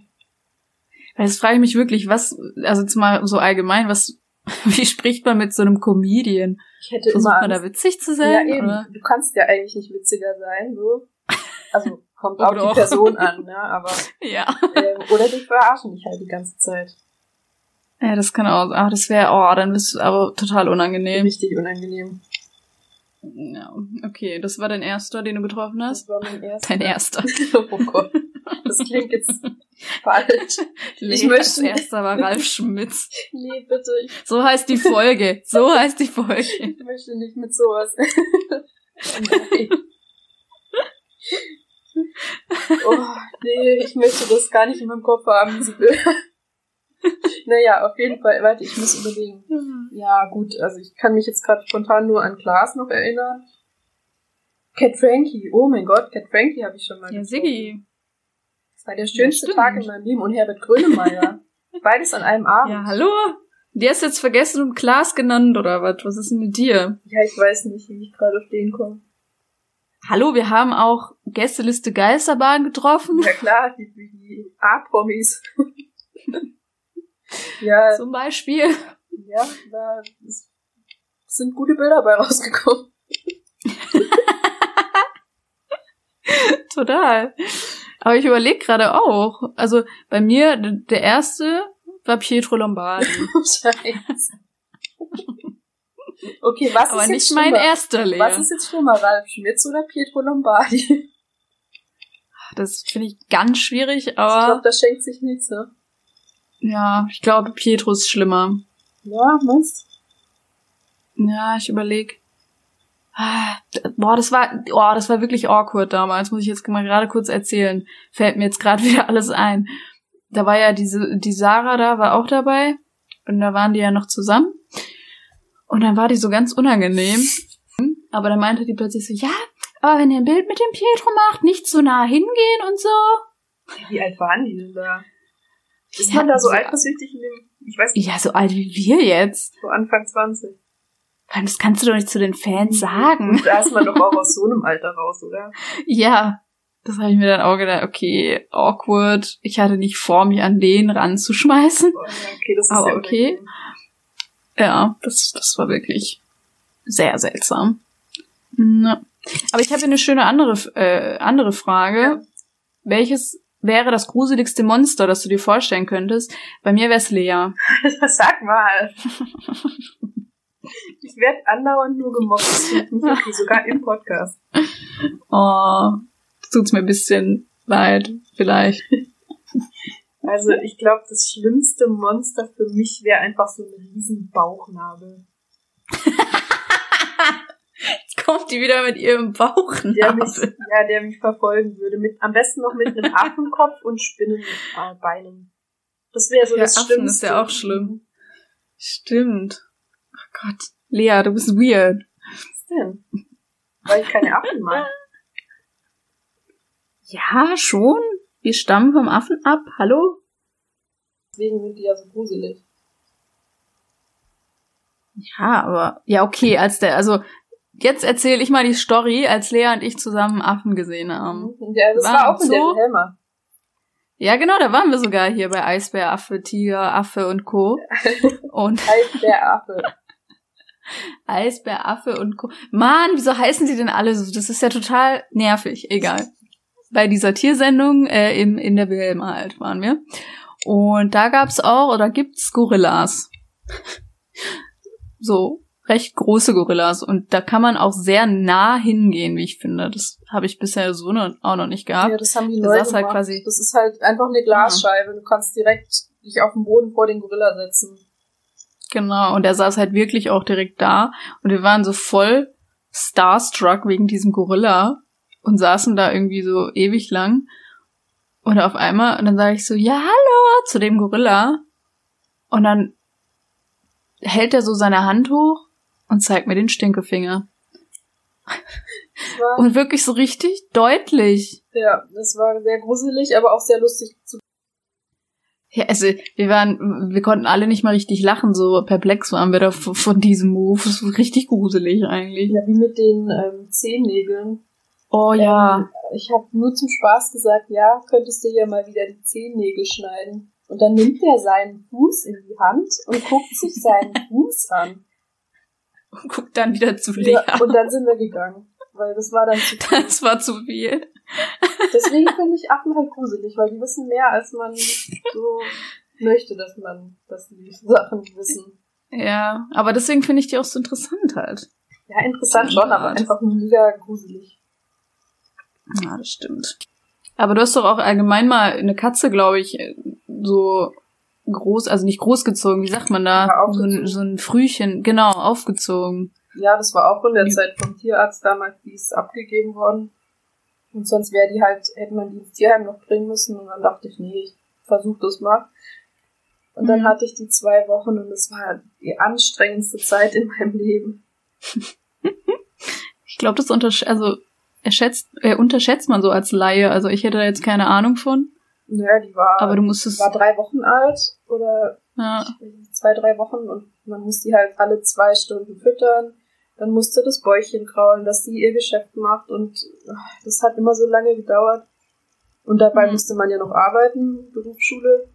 Weil das frage ich mich wirklich, was, also jetzt mal so allgemein, was, *laughs* wie spricht man mit so einem Comedian?
Ich hätte
Versucht
immer
man da
Angst.
witzig zu
Ja,
sein?
eben.
oder?
Du kannst ja eigentlich nicht witziger sein, so. Also kommt auf die. Person an, ne? Aber *laughs*
Ja.
ähm, oder die verarschen dich halt die ganze Zeit.
Ja, das kann auch, ah, das wäre, oh, dann bist du aber total unangenehm.
Richtig unangenehm.
Ja, okay, das war dein erster, den du getroffen hast?
Das war mein erster.
Dein erster. *laughs*
oh Gott. Das klingt jetzt falsch. *laughs*
Leas
möchte-
erster war Ralf Schmitz.
Nee, bitte. Ich,
So heißt die Folge. So heißt die Folge. *laughs*
ich möchte nicht mit sowas. Nein. Oh, nee, ich möchte das gar nicht in meinem Kopf haben, Bilder. *laughs* Naja, auf jeden Fall, warte, ich muss überlegen. Ja, gut, also ich kann mich jetzt gerade spontan nur an Klaas noch erinnern. Cat Frankie, oh mein Gott, Cat Frankie habe ich schon mal
Ja,
getroffen.
Siggi.
Das war der schönste
Ja.
Tag in meinem Leben und Herbert Grönemeyer. *laughs* Beides an einem Abend.
Ja, hallo? Die hast du jetzt vergessen und Klaas genannt, oder was? Was ist denn mit dir?
Ja, ich weiß nicht, wie ich gerade auf den komme.
Hallo, wir haben auch Gästeliste Geisterbahn getroffen.
Ja klar, die, die A-Promis. *laughs* ja,
Zum Beispiel.
ja, da sind gute Bilder bei rausgekommen. *laughs*
Total. Aber ich überlege gerade auch. Also bei mir, der erste war Pietro Lombardi. *laughs*
Scheiße. Okay, was
aber
ist
nicht
jetzt
mein
schlimmer?
erster Lea.
Was ist jetzt schlimmer, Ralf Schmitz oder Pietro Lombardi?
Das finde ich ganz schwierig,
ich glaube,
aber
das schenkt sich nichts, ne?
Ja, ich glaube, Pietro ist schlimmer.
Ja, meinst
Ja, ich überlege. Boah, das war, oh, das war wirklich awkward damals, muss ich jetzt mal gerade kurz erzählen. Fällt mir jetzt gerade *laughs* wieder alles ein. Da war ja diese, die Sarah da, war auch dabei. Und da waren die ja noch zusammen. Und dann war die so ganz unangenehm. Aber dann meinte die plötzlich so, ja, aber wenn ihr ein Bild mit dem Pietro macht, nicht so nah hingehen und so.
Wie alt waren die denn da? Ist man da so
so-
eifersüchtig in dem, ich weiß nicht,
Ja, so alt wie wir jetzt.
so Anfang 20?
Vor allem, Das kannst du doch nicht zu den Fans sagen.
Und da ist man doch auch aus *laughs* so einem Alter raus, oder?
Ja, das habe ich mir dann auch gedacht, okay, awkward. Ich hatte nicht vor, mich an den ranzuschmeißen.
Oh, okay, das ist
Aber
ja
okay. Ja, das, das war wirklich sehr seltsam. Ja. Aber ich habe hier eine schöne andere, äh, andere Frage.
Ja.
Welches wäre das gruseligste Monster, das du dir vorstellen könntest? Bei mir wäre es Lea. *laughs*
Sag mal. Ich werde andauernd nur gemobbt. Das finde ich nicht okay, sogar im Podcast.
Oh, tut's mir ein bisschen leid, vielleicht.
Also ich glaube, das schlimmste Monster für mich wäre einfach so ein riesen Bauchnabel. *laughs*
Jetzt kommt die wieder mit ihrem
Der
Bauchnabel.
mich, ja, der mich verfolgen würde. Mit, am besten noch mit einem Affenkopf und Spinnenbeinen. Das wäre so
Ja,
das
Affen
Schlimmste.
ist ja auch schlimm. Stimmt. Oh Gott. Lea, du bist weird.
Was denn? Weil ich keine Affen mag.
Ja, schon. Wir stammen vom Affen ab. Hallo?
Deswegen sind die ja so gruselig.
Ja, aber ja, okay, als der, also jetzt erzähle ich mal die Story, als Lea und ich zusammen Affen gesehen haben.
Der, das
War
auch in der
so?
Wilhelma.
Ja, genau, da waren wir sogar hier bei Eisbär, Affe, Tiger, Affe und Co. *laughs* Und
Halt der Affe. *laughs*
Eisbär, Affe und Co. Mann, wieso heißen sie denn alle so? Das ist ja total nervig. Egal. Bei dieser Tiersendung äh, im, in der Wilhelma halt waren wir. Und da gab's auch, oder gibt's Gorillas. so recht große Gorillas und da kann man auch sehr nah hingehen, wie ich finde. Das habe ich bisher so noch, auch noch nicht gehabt.
Ja, das haben die neu
saß halt
gemacht.
quasi-
Das ist halt einfach eine Glasscheibe. Du kannst direkt dich auf den Boden vor den Gorilla setzen.
Genau, und er saß halt wirklich auch direkt da und wir waren so voll starstruck wegen diesem Gorilla und saßen da irgendwie so ewig lang. Und auf einmal, und dann sage ich so, ja, hallo, zu dem Gorilla. Und dann hält er so seine Hand hoch und zeigt mir den Stinkefinger. Und wirklich so richtig deutlich.
ja, das war sehr gruselig, aber auch sehr lustig zu
Ja, also wir waren, wir konnten alle nicht mal richtig lachen, so perplex waren wir da von diesem Move. Das war richtig gruselig eigentlich.
Ja, wie mit den ähm, Zehennägeln.
Oh
Ähm, ich habe nur zum Spaß gesagt, ja, könntest du ja mal wieder die Zehennägel schneiden. Und dann nimmt er seinen Fuß in die Hand und guckt sich seinen *laughs* Fuß an.
Guck dann wieder zu Lea.
Ja, und dann sind wir gegangen. Weil das war dann zu *laughs*
das war zu viel.
Deswegen finde ich Affen halt gruselig, weil die wissen mehr, als man so möchte, dass man, dass die Sachen wissen.
Ja, aber deswegen finde ich die auch so interessant halt.
Ja, interessant schon, aber einfach mega gruselig.
Ja, das stimmt. Aber du hast doch auch allgemein mal eine Katze, glaube ich, so groß, also nicht großgezogen, wie sagt man da? So, ein, so ein Frühchen, genau, aufgezogen.
Ja, das war auch in der Zeit vom Tierarzt damals, die ist abgegeben worden. Und sonst wäre die halt, hätte man die ins Tierheim noch bringen müssen. Und dann dachte ich, nee, ich versuch das mal. Und dann
Mhm.
hatte ich die zwei Wochen und es war die anstrengendste Zeit in meinem Leben. *laughs*
Ich glaube, das untersch also erschätzt, äh, unterschätzt man so als Laie. Also ich hätte da jetzt keine Ahnung von.
Naja, die war,
Aber du musstest.
war drei Wochen alt oder
Ja,
zwei, drei Wochen und man muss die halt alle zwei Stunden füttern. Dann musste das Bäuchchen kraulen, dass sie ihr Geschäft macht und ach, das hat immer so lange gedauert. Und dabei
Mhm.
musste man ja noch arbeiten, Berufsschule.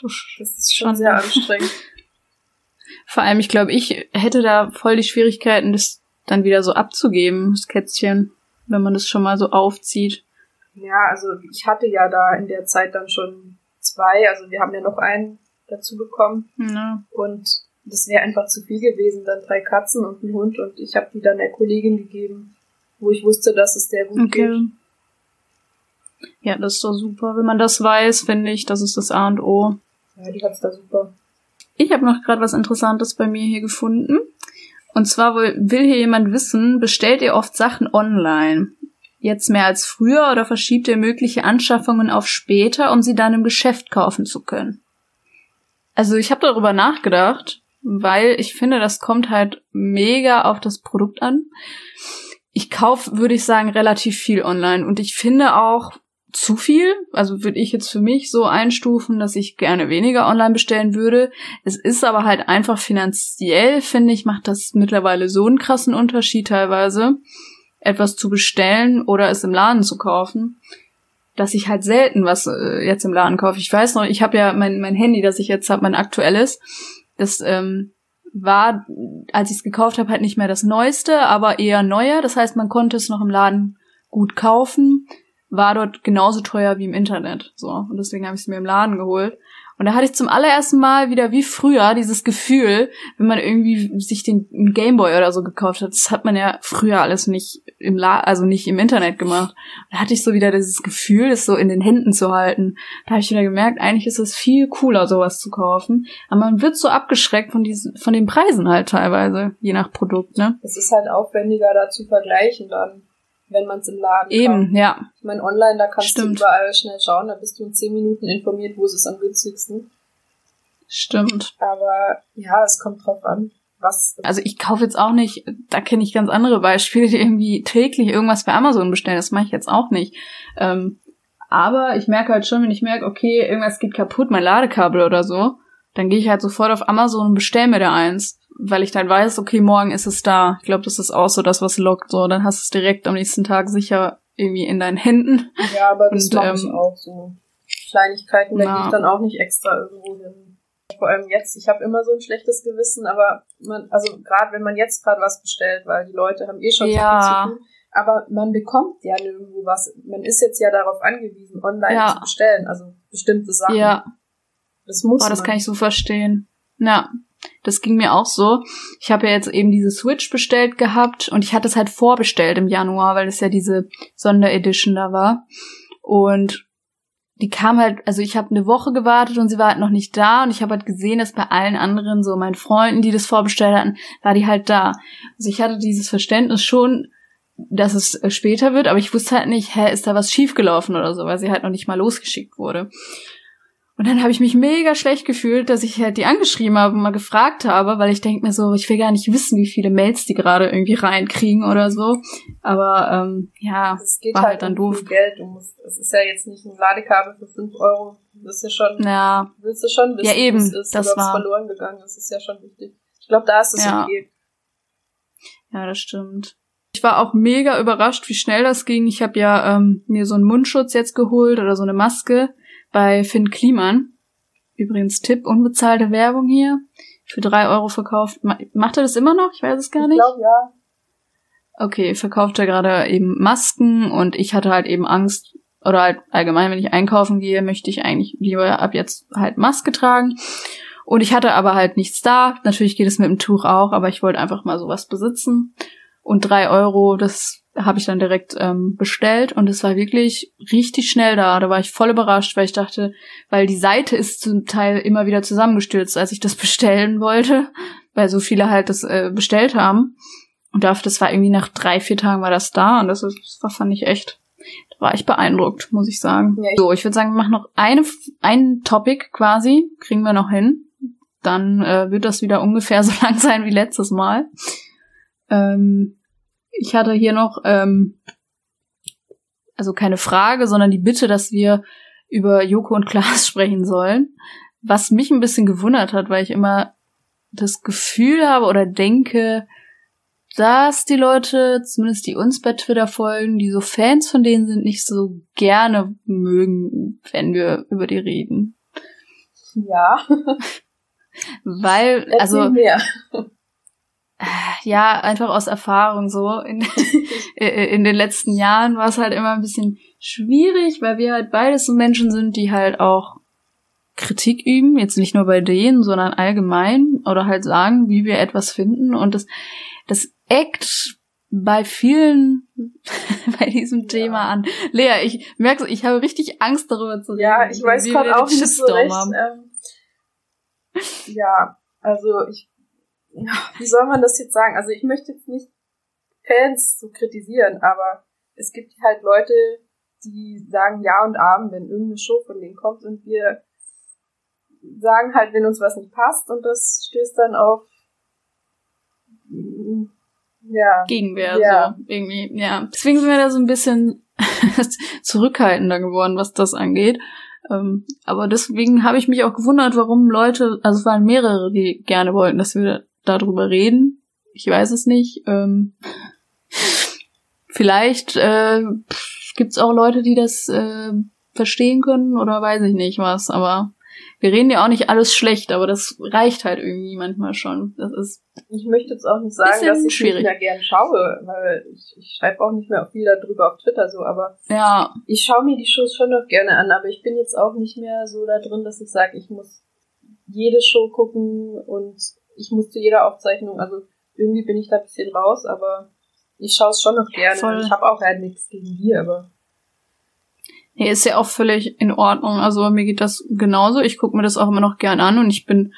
Das ist schon
Schon.
sehr anstrengend. *laughs*
Vor allem, ich glaube, ich hätte da voll die Schwierigkeiten, das dann wieder so abzugeben, das Kätzchen, wenn man das schon mal so aufzieht.
Ja, also ich hatte ja da in der Zeit dann schon zwei, also wir haben ja noch einen dazu bekommen
Ja.
und das wäre einfach zu viel gewesen, dann drei Katzen und ein Hund und ich habe die dann der Kollegin gegeben, wo ich wusste, dass es der gut geht.
Okay. Ja, das ist doch super. Wenn man das weiß, finde ich, das ist das A und O.
Ja, die hat's da super.
Ich habe noch gerade was Interessantes bei mir hier gefunden. Und zwar will hier jemand wissen, bestellt ihr oft Sachen online? Jetzt mehr als früher oder verschiebt ihr mögliche Anschaffungen auf später, um sie dann im Geschäft kaufen zu können? Also ich habe darüber nachgedacht, weil ich finde, das kommt halt mega auf das Produkt an. Ich kaufe, würde ich sagen, relativ viel online und ich finde auch zu viel. Also würde ich jetzt für mich so einstufen, dass ich gerne weniger online bestellen würde. Es ist aber halt einfach finanziell, finde ich, macht das mittlerweile so einen krassen Unterschied teilweise, etwas zu bestellen oder es im Laden zu kaufen, dass ich halt selten was äh, jetzt im Laden kaufe. Ich weiß noch, ich habe ja mein, mein Handy, das ich jetzt habe, mein aktuelles, das ähm, war, als ich es gekauft habe, halt nicht mehr das Neueste, aber eher neuer. Das heißt, man konnte es noch im Laden gut kaufen, war dort genauso teuer wie im Internet. So und deswegen habe ich es mir im Laden geholt. Und da hatte ich zum allerersten Mal wieder wie früher dieses Gefühl, wenn man irgendwie sich den Gameboy oder so gekauft hat. Das hat man ja früher alles nicht im La also nicht im Internet gemacht. Da hatte ich so wieder dieses Gefühl, das so in den Händen zu halten. Da habe ich wieder gemerkt, eigentlich ist es viel cooler, sowas zu kaufen. Aber man wird so abgeschreckt von diesen, von den Preisen halt teilweise, je nach Produkt, ne?
Es ist halt aufwendiger, da zu vergleichen dann, wenn man es im Laden.
Eben, ja.
Ich meine, online, da kannst
Stimmt.
du überall schnell schauen, da bist du in zehn Minuten informiert, wo ist es am günstigsten.
Stimmt.
Aber ja, es kommt drauf an, was.
Also ich kaufe jetzt auch nicht, da kenne ich ganz andere Beispiele, die irgendwie täglich irgendwas bei Amazon bestellen. Das mache ich jetzt auch nicht. Ähm, aber ich merke halt schon, wenn ich merke, okay, irgendwas geht kaputt, mein Ladekabel oder so, dann gehe ich halt sofort auf Amazon und bestelle mir da eins. Weil ich dann weiß, okay, morgen ist es da. Ich glaube, das ist auch so das, was lockt. So, dann hast du es direkt am nächsten Tag sicher irgendwie in deinen Händen.
Ja, aber das
Und,
mache ich
ähm,
auch so. Kleinigkeiten, da gehe ich dann auch nicht extra irgendwo hin. Vor allem jetzt, ich habe immer so ein schlechtes Gewissen, aber man, also gerade wenn man jetzt gerade was bestellt, weil die Leute haben eh schon
Ja.
viel zu tun, aber man bekommt ja nirgendwo was. Man ist jetzt ja darauf angewiesen, online
Ja.
zu bestellen, also bestimmte Sachen.
Ja,
Das muss
boah, das
man.
kann ich so verstehen. Ja. Das ging mir auch so. Ich habe ja jetzt eben diese Switch bestellt gehabt und ich hatte es halt vorbestellt im Januar, weil es ja diese Sonderedition da war. Und die kam halt, also ich habe eine Woche gewartet und sie war halt noch nicht da und ich habe halt gesehen, dass bei allen anderen, so meinen Freunden, die das vorbestellt hatten, war die halt da. Also ich hatte dieses Verständnis schon, dass es äh, später wird, aber ich wusste halt nicht, hä, ist da was schiefgelaufen oder so, weil sie halt noch nicht mal losgeschickt wurde. Und dann habe ich mich mega schlecht gefühlt, dass ich halt die angeschrieben habe und mal gefragt habe, weil ich denke mir so, ich will gar nicht wissen, wie viele Mails die gerade irgendwie reinkriegen oder so. Aber ähm, ja,
es geht war halt, halt dann doof. Geld. Du musst, es ist ja jetzt nicht ein Ladekabel für 5 Euro. Du wirst ja schon,
ja.
willst du schon wissen,
ja, eben,
es ist,
das war
verloren gegangen. Das ist ja schon wichtig. Ich glaube, da ist es
ja.
okay.
Ja, das stimmt. Ich war auch mega überrascht, wie schnell das ging. Ich habe ja ähm, mir so einen Mundschutz jetzt geholt oder so eine Maske bei Finn Kliman. Übrigens Tipp, unbezahlte Werbung hier. Für drei Euro verkauft. Macht er das immer noch? Ich weiß es gar nicht.
Ich glaube, ja.
Okay, verkauft er gerade eben Masken und ich hatte halt eben Angst, oder halt allgemein, wenn ich einkaufen gehe, möchte ich eigentlich lieber ab jetzt halt Maske tragen. Und ich hatte aber halt nichts da. Natürlich geht es mit dem Tuch auch, aber ich wollte einfach mal sowas besitzen. Und drei Euro, das habe ich dann direkt ähm, bestellt und es war wirklich richtig schnell da. Da war ich voll überrascht, weil ich dachte, weil die Seite ist zum Teil immer wieder zusammengestürzt, als ich das *laughs* bestellen wollte, weil so viele halt das äh, bestellt haben. Und dafür, das war irgendwie nach drei, vier Tagen war das da und das, ist, das war, fand ich echt, da war ich beeindruckt, muss ich sagen. Ja, ich so, ich würde sagen, wir machen noch eine, ein Topic quasi, kriegen wir noch hin. Dann äh, wird das wieder ungefähr *laughs* so lang sein wie letztes Mal. Ähm, ich hatte hier noch, ähm, also keine Frage, sondern die Bitte, dass wir über Joko und Klaas *laughs* sprechen sollen. Was mich ein bisschen gewundert hat, weil ich immer das Gefühl habe oder denke, dass die Leute, zumindest die uns bei Twitter folgen, die so Fans von denen sind, nicht so gerne mögen, wenn wir über die reden.
Ja.
Weil, also,
mehr
ja, einfach aus Erfahrung so. In, *laughs* in den letzten Jahren war es halt immer ein bisschen schwierig, weil wir halt beides so Menschen sind, die halt auch Kritik üben, jetzt nicht nur bei denen, sondern allgemein oder halt sagen, wie wir etwas finden und das, das eckt bei vielen *laughs* bei diesem ja. Thema an. Lea, ich merke, ich habe richtig Angst darüber zu reden.
Ja, ich weiß gerade auch nicht so recht. Ähm, ja, also ich wie soll man das jetzt sagen? Also ich möchte jetzt nicht Fans so kritisieren, aber es gibt halt Leute, die sagen Ja und Abend, wenn irgendeine Show von denen kommt und wir sagen halt, wenn uns was nicht passt und das stößt dann auf ja.
Gegenwehr, ja. so irgendwie, ja. Deswegen sind wir da so ein bisschen *laughs* zurückhaltender geworden, was das angeht. Ähm, aber deswegen habe ich mich auch gewundert, warum Leute, also es waren mehrere, die gerne wollten, dass wir darüber reden. Ich weiß es nicht. Ähm, vielleicht äh, gibt es auch Leute, die das äh, verstehen können oder weiß ich nicht was. Aber wir reden ja auch nicht alles schlecht, aber das reicht halt irgendwie manchmal schon. Das ist.
Ich möchte jetzt auch nicht sagen, dass ich schwierig. nicht mehr gern schaue, weil ich, ich schreibe auch nicht mehr viel darüber auf Twitter so, aber
ja.
ich schaue mir die Shows schon noch gerne an, aber ich bin jetzt auch nicht mehr so da drin, dass ich sage, ich muss jede Show gucken und ich muss zu jeder Aufzeichnung, also irgendwie bin ich da ein bisschen raus, aber ich schaue es schon noch gerne. Voll. Ich habe auch halt nichts gegen die, aber.
Nee, ist ja auch völlig in Ordnung. Also mir geht das genauso. Ich gucke mir das auch immer noch gern an und ich bin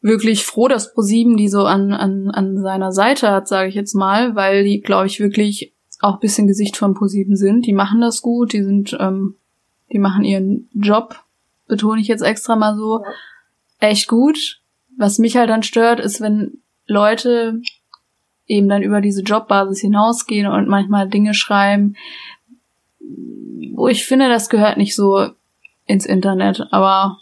wirklich froh, dass ProSieben die so an, an, an seiner Seite hat, sage ich jetzt mal, weil die, glaube ich, wirklich auch bisschen Gesicht von ProSieben sind. Die machen das gut, die sind, ähm, die machen ihren Job, betone ich jetzt extra mal so, ja. echt gut. Was mich halt dann stört, ist, wenn Leute eben dann über diese Jobbasis hinausgehen und manchmal Dinge schreiben, wo ich finde, das gehört nicht so ins Internet. Aber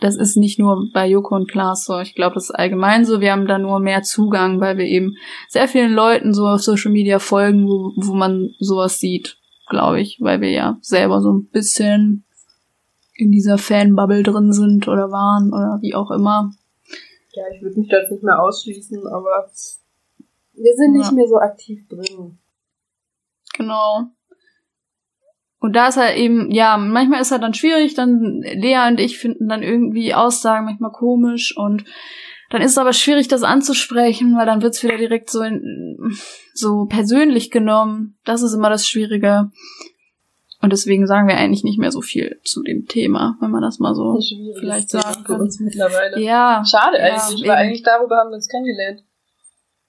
das ist nicht nur bei Joko und Klaas so. Ich glaube, das ist allgemein so. Wir haben da nur mehr Zugang, weil wir eben sehr vielen Leuten so auf Social Media folgen, wo, wo man sowas sieht, glaube ich, weil wir ja selber so ein bisschen in dieser Fanbubble drin sind oder waren oder wie auch immer.
Ja, ich würde mich da nicht mehr ausschließen, aber wir sind nicht mehr so aktiv drin.
Genau. Und da ist halt eben, ja, manchmal ist halt dann schwierig, dann Lea und ich finden dann irgendwie Aussagen manchmal komisch und dann ist es aber schwierig, das anzusprechen, weil dann wird's wieder direkt so in, so persönlich genommen. Das ist immer das Schwierige. Und deswegen sagen wir eigentlich nicht mehr so viel zu dem Thema, wenn man das mal so vielleicht sagen
kann. Für uns mittlerweile.
Ja.
Schade eigentlich, ja, weil eigentlich darüber haben wir uns kennengelernt.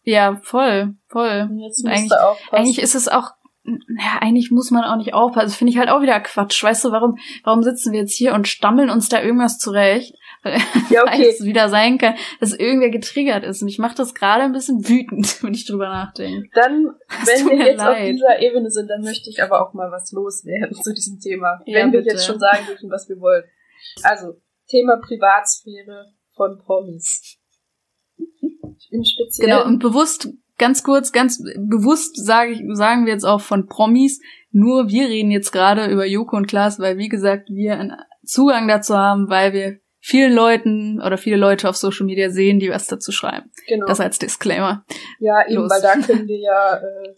Ja, voll, voll. eigentlich, eigentlich ist es auch, ja, eigentlich muss man auch nicht aufpassen. Das finde ich halt auch wieder Quatsch. Weißt du, warum, warum sitzen wir jetzt hier und stammeln uns da irgendwas zurecht? *laughs* Ja, okay. Weil es wieder sein kann, dass irgendwer getriggert ist. Und ich mache das gerade ein bisschen wütend, *laughs* wenn ich drüber nachdenke.
Dann, wenn wir jetzt leid. auf dieser Ebene sind, dann möchte ich aber auch mal was loswerden *laughs* zu diesem Thema. Ja, wenn wir bitte. jetzt schon sagen dürfen, was wir wollen. Also, Thema Privatsphäre von Promis.
Im Speziellen. Genau, und bewusst, ganz kurz, ganz bewusst sage ich, sagen wir jetzt auch von Promis. Nur wir reden jetzt gerade über Joko und Klaas, weil wie gesagt, wir einen Zugang dazu haben, weil wir vielen Leuten oder viele Leute auf Social Media sehen, die was dazu schreiben. Genau. Das als Disclaimer.
Ja, eben, Los. weil da können wir ja, äh,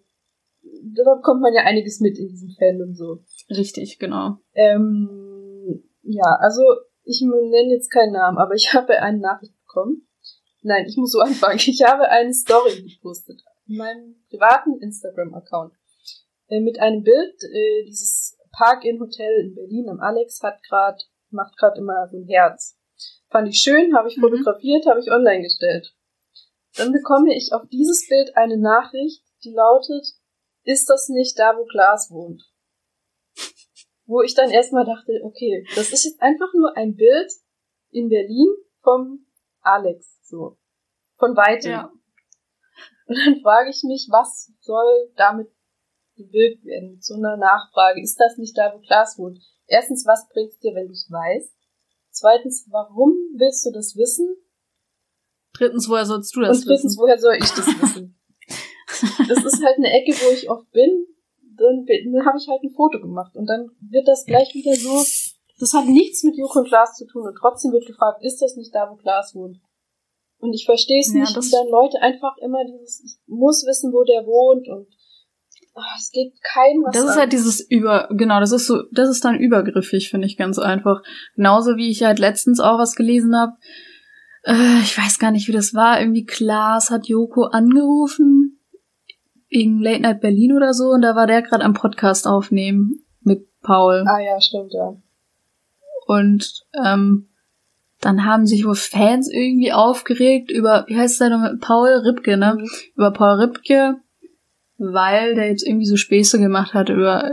da bekommt man ja einiges mit in diesem Fandom so.
Richtig, genau.
Ähm, ja, also ich nenne jetzt keinen Namen, aber ich habe eine Nachricht bekommen. Nein, ich muss so *laughs* anfangen. Ich habe eine Story gepostet in meinem privaten Instagram-Account äh, mit einem Bild. Äh, dieses Park-In-Hotel in Berlin am Alex hat gerade macht gerade immer so ein Herz. Fand ich schön, habe ich mhm. fotografiert, habe ich online gestellt. Dann bekomme ich auf dieses Bild eine Nachricht, die lautet, ist das nicht da, wo Klaas wohnt? Wo ich dann erstmal dachte, okay, das ist jetzt einfach nur ein Bild in Berlin vom Alex, so. Von weitem. Ja. Und dann frage ich mich, was soll damit bewirkt werden mit so einer Nachfrage? Ist das nicht da, wo Klaas wohnt? Erstens, was bringt's dir, wenn du es weißt? Zweitens, warum willst du das wissen?
Drittens, woher sollst du das
wissen? Und drittens,
wissen?
woher soll ich das wissen? *laughs* das ist halt eine Ecke, wo ich oft bin. Dann, dann habe ich halt ein Foto gemacht. Und dann wird das gleich wieder so, das hat nichts mit Joko und Klaas zu tun. Und trotzdem wird gefragt, ist das nicht da, wo Klaas wohnt? Und ich verstehe es ja, nicht, wie dann Leute einfach immer dieses, ich muss wissen, wo der wohnt und ach, es geht kein was
Das ist an. halt dieses über, genau, das ist so, das ist dann übergriffig, finde ich ganz einfach. Genauso wie ich halt letztens auch was gelesen habe. Äh, ich weiß gar nicht, wie das war. Irgendwie Klaas hat Joko angerufen wegen Late Night Berlin oder so und da war der gerade am Podcast aufnehmen mit Paul.
Ah ja, stimmt ja.
Und ähm, dann haben sich wohl Fans irgendwie aufgeregt über, wie heißt der noch, Paul Ripke, ne? Mhm. Über Paul Ripke, weil der jetzt irgendwie so Späße gemacht hat über,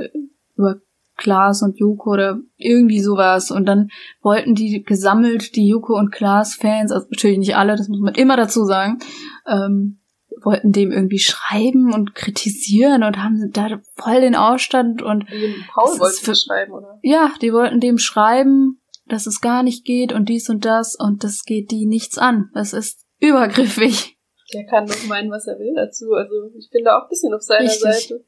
über Klaas und Joko oder irgendwie sowas. Und dann wollten die gesammelt, die Joko und Klaas-Fans, also natürlich nicht alle, das muss man immer dazu sagen, ähm, wollten dem irgendwie schreiben und kritisieren und haben da voll den Ausstand und
Paul wollte schreiben, oder?
Ja, die wollten dem schreiben, dass es gar nicht geht und dies und das und das geht die nichts an. Das ist übergriffig.
Der kann doch meinen, was er will dazu. Also ich bin da auch ein bisschen auf seiner Richtig. Seite.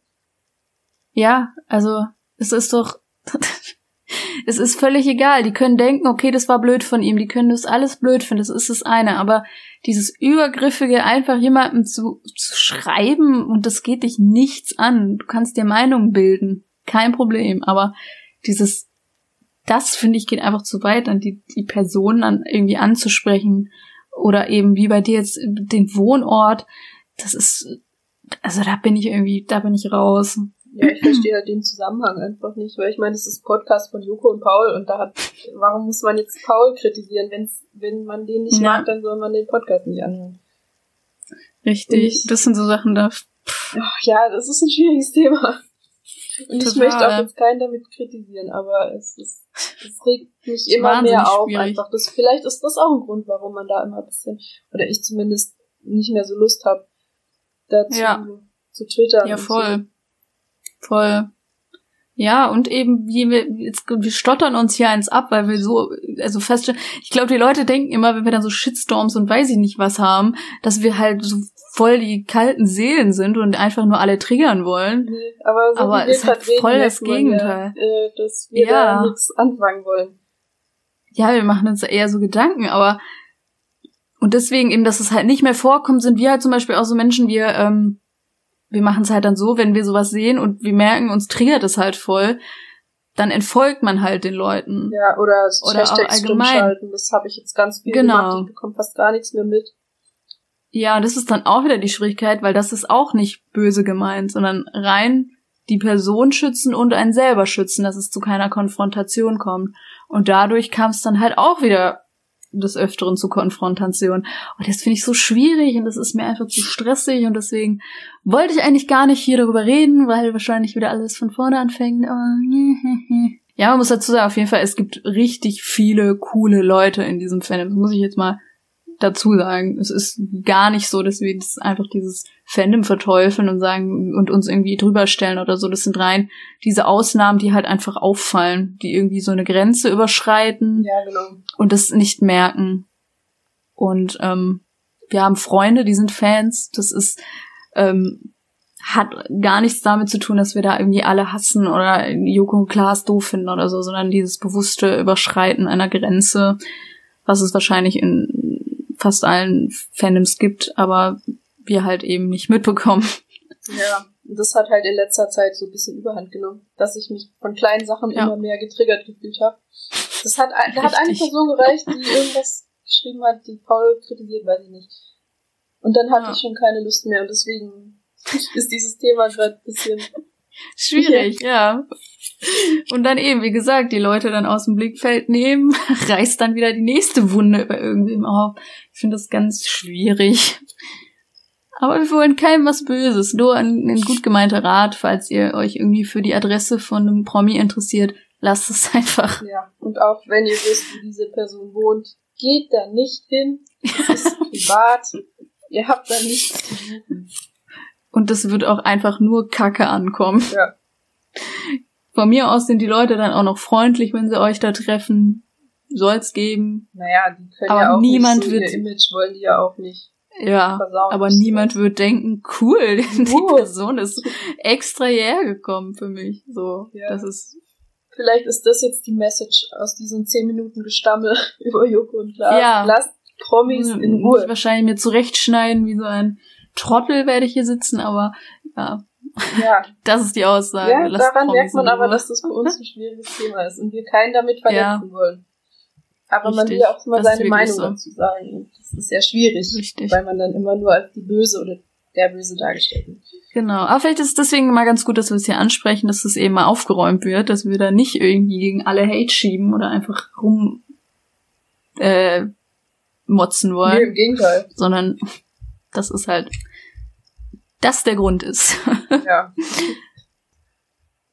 Ja, also es ist doch. *laughs* es ist völlig egal. Die können denken, okay, das war blöd von ihm. Die können das alles blöd finden. Das ist das eine. Aber dieses Übergriffige, einfach jemandem zu, zu schreiben und das geht dich nichts an. Du kannst dir Meinung bilden. Kein Problem. Aber dieses, das finde ich geht einfach zu weit, an die, die Person an, irgendwie anzusprechen oder eben wie bei dir jetzt den Wohnort. Das ist, also da bin ich irgendwie, da bin ich raus.
Ja, ich verstehe halt den Zusammenhang einfach nicht, weil ich meine, das ist Podcast von Joko und Paul und da hat, warum muss man jetzt Paul kritisieren? Wenn's, wenn man den nicht ja. mag, dann soll man den Podcast nicht anhören.
Richtig, ich, das sind so Sachen da.
Ja, das ist ein schwieriges Thema. Und Total. ich möchte auch jetzt keinen damit kritisieren, aber es ist, es regt mich immer mehr auf schwierig. einfach. Das, vielleicht ist das auch ein Grund, warum man da immer ein bisschen, oder ich zumindest nicht mehr so Lust habe, dazu ja. zu twittern.
Ja, voll. So. Voll. Ja, und eben, wie wir, jetzt, wir stottern uns hier eins ab, weil wir so, also feststellen, ich glaube, die Leute denken immer, wenn wir dann so Shitstorms und weiß ich nicht was haben, dass wir halt so voll die kalten Seelen sind und einfach nur alle triggern wollen.
Nee, aber so aber es ist halt voll das Gegenteil. Ja, äh, dass wir ja. da nichts anfangen wollen.
Ja, wir machen uns eher so Gedanken, aber und deswegen eben, dass es halt nicht mehr vorkommt, sind wir halt zum Beispiel auch so Menschen, wir, ähm, wir machen es halt dann so, wenn wir sowas sehen und wir merken, uns triggert es halt voll, dann entfolgt man halt den Leuten.
Ja, oder,
Oder auch
Hashtags
allgemein.
schalten. Das habe ich jetzt ganz viel
Genau.
gemacht. Ich bekomme fast gar nichts mehr mit.
Ja, und das ist dann auch wieder die Schwierigkeit, weil das ist auch nicht böse gemeint, sondern rein die Person schützen und einen selber schützen, dass es zu keiner Konfrontation kommt. Und dadurch kam es dann halt auch wieder des Öfteren zu Konfrontation. Und das finde ich so schwierig und das ist mir einfach zu stressig und deswegen wollte ich eigentlich gar nicht hier darüber reden, weil wahrscheinlich wieder alles von vorne anfängt. Aber *laughs* ja, man muss dazu sagen, auf jeden Fall, es gibt richtig viele coole Leute in diesem Fandom. Das muss ich jetzt mal dazu sagen. Es ist gar nicht so, dass wir jetzt einfach dieses Fandom verteufeln und sagen und uns irgendwie drüber stellen oder so. Das sind rein diese Ausnahmen, die halt einfach auffallen, die irgendwie so eine Grenze überschreiten
Ja, genau.
und das nicht merken. Und ähm, wir haben Freunde, die sind Fans. Das ist ähm, hat gar nichts damit zu tun, dass wir da irgendwie alle hassen oder Joko und Klaas doof finden oder so, sondern dieses bewusste Überschreiten einer Grenze, was es wahrscheinlich in fast allen Fandoms gibt, aber wir halt eben nicht mitbekommen.
Ja, und das hat halt in letzter Zeit so ein bisschen Überhand genommen, dass ich mich von kleinen Sachen
Ja.
immer mehr getriggert gefühlt habe. Das hat, da hat eine. Person gereicht, die irgendwas geschrieben hat, die Paul kritisiert, weiß ich nicht. Und dann hatte
Ja.
ich schon keine Lust mehr und deswegen ist dieses Thema gerade ein bisschen
Schwierig, ja. Und dann eben, wie gesagt, die Leute dann aus dem Blickfeld nehmen, *laughs* reißt dann wieder die nächste Wunde bei irgendwem auf. Ich finde das ganz schwierig. Aber wir wollen keinem was Böses. Nur ein, ein gut gemeinter Rat, falls ihr euch irgendwie für die Adresse von einem Promi interessiert, lasst es *laughs* einfach.
Ja, und auch wenn ihr wisst, wie diese Person wohnt, geht da nicht hin. Es ist *laughs* privat. Ihr habt da nichts zu suchen.
Und das wird auch einfach nur Kacke ankommen.
Ja.
Von mir aus sind die Leute dann auch noch freundlich, wenn sie euch da treffen. Soll's geben.
Naja, die können
Aber
ja auch
niemand
nicht so
wird-
Image wollen die ja auch nicht.
Ja,
versauen.
aber niemand wird denken, cool, *laughs* die
Cool.
Person ist extra hierher gekommen für mich. So,
Ja.
das ist
Vielleicht ist das jetzt die Message aus diesen 10 Minuten Gestammel *laughs* über Joko und Klaas.
Ja.
Lasst Promis in
muss ich
Ruhe.
wahrscheinlich mir zurechtschneiden, wie so ein Trottel werde ich hier sitzen, aber ja,
Ja, *laughs*
das ist die Aussage.
ja
Lasst
daran merkt man aber, dass das für uns ein schwieriges Thema ist und wir keinen damit verletzen
Ja.
wollen. Aber man will
Richtig.
ja auch mal
Das
seine Meinung
so.
dazu sagen. Und das ist sehr schwierig,
Richtig.
weil man dann immer nur als die Böse oder der Böse dargestellt wird.
Genau. Aber vielleicht ist es deswegen mal ganz gut, dass wir es hier ansprechen, dass es eben mal aufgeräumt wird, dass wir da nicht irgendwie gegen alle Hate schieben oder einfach rum äh, motzen
Nee,
wollen.
im Gegenteil.
sondern das ist halt das der Grund ist. *laughs*
Ja.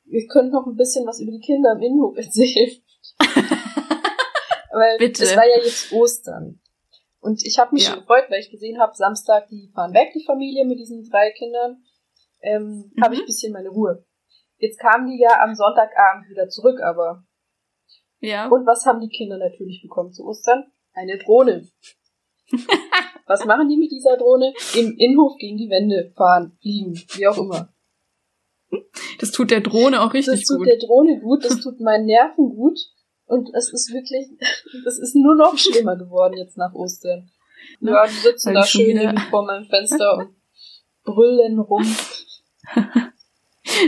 Wir können noch ein bisschen was über die Kinder im Innenhof erzählen. *laughs* weil
Bitte.
es war ja jetzt Ostern. Und ich habe mich
Ja.
schon gefreut, weil ich gesehen habe, Samstag, die fahren weg, die Familie mit diesen drei Kindern. Ähm,
Mhm.
Habe ich ein bisschen meine Ruhe. Jetzt kamen die ja am Sonntagabend wieder zurück, aber.
ja.
Und was haben die Kinder natürlich bekommen zu Ostern? Eine Drohne. *laughs* was machen die mit dieser Drohne? Im Innenhof gegen die Wände fahren, fliegen, wie auch immer.
Das tut der Drohne auch richtig
das tut
gut.
der Drohne gut, das tut meinen Nerven gut. Und es ist wirklich, *laughs* das ist nur noch schlimmer geworden jetzt nach Ostern.
Ne?
Ja, die sitzen
Weil
da schön
wieder-
vor meinem Fenster und brüllen rum. *laughs*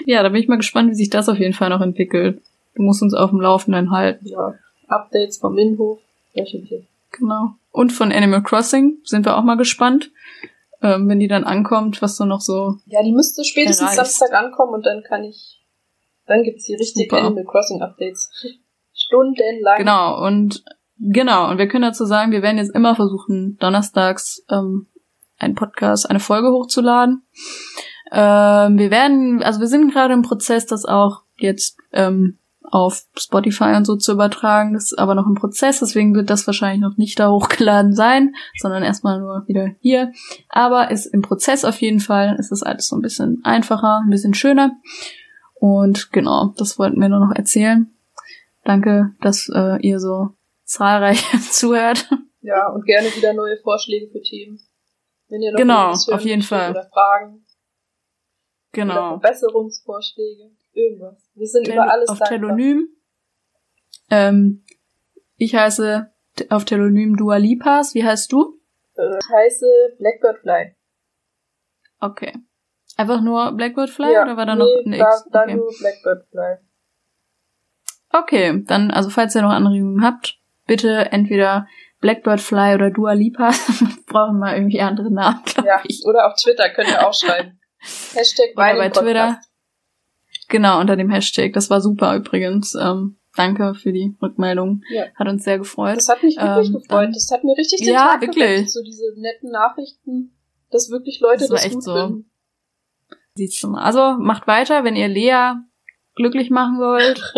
Ja, da bin ich mal gespannt, wie sich das auf jeden Fall noch entwickelt. Du musst uns auf dem Laufenden halten.
Ja, Updates vom Innenhof. Wöchentlich.
Genau. Und von Animal Crossing sind wir auch mal gespannt, ähm, wenn die dann ankommt, was du noch so.
Ja, die müsste spätestens
Erreicht.
Samstag ankommen und dann kann ich, dann gibt's die richtigen. Animal Crossing Updates. Stundenlang.
Genau, und genau, und wir können dazu sagen, wir werden jetzt immer versuchen, donnerstags ähm, einen Podcast, eine Folge hochzuladen. Ähm, wir werden, also wir sind gerade im Prozess, das auch jetzt ähm, auf Spotify und so zu übertragen. Das ist aber noch im Prozess, deswegen wird das wahrscheinlich noch nicht da *laughs* hochgeladen sein, sondern erstmal nur wieder hier. Aber ist im Prozess auf jeden Fall. Es ist alles so ein bisschen einfacher, ein bisschen schöner. Und genau, das wollten wir nur noch erzählen. Danke, dass äh, ihr so zahlreich *laughs* zuhört.
Ja, und gerne wieder neue Vorschläge für Themen. Wenn ihr noch
Genau, auf jeden Fall.
Oder Fragen. Oder
Genau.
Verbesserungsvorschläge. Irgendwas. Wir sind
Tel
über alles
auf
dankbar.
Telonym. Ähm, ich heiße auf Telonym Dua Lipas. Wie heißt du?
Äh, Ich heiße Blackbird Fly.
Okay. Einfach nur Blackbird Fly
ja,
oder war da
nee,
noch ein
da,
X?
da
Okay.
nur Blackbird Fly.
Okay, dann, also falls ihr noch Anregungen habt, bitte entweder Blackbird Fly oder Dua Lipa. *laughs* brauchen mal irgendwie andere Namen,
Ja, ich. oder auf Twitter könnt ihr auch schreiben. *laughs* Hashtag
oder bei Twitter. Genau, unter dem Hashtag. Das war super übrigens. Ähm, danke für die Rückmeldung. Ja. Hat uns sehr gefreut.
Das hat mich wirklich ähm, gefreut. Das hat mir richtig den
ja,
Tag
wirklich. Gerettet,
so diese netten Nachrichten, dass wirklich Leute das, das gut so. finden.
Siehst du mal. Also macht weiter, wenn ihr Lea glücklich machen wollt. *laughs*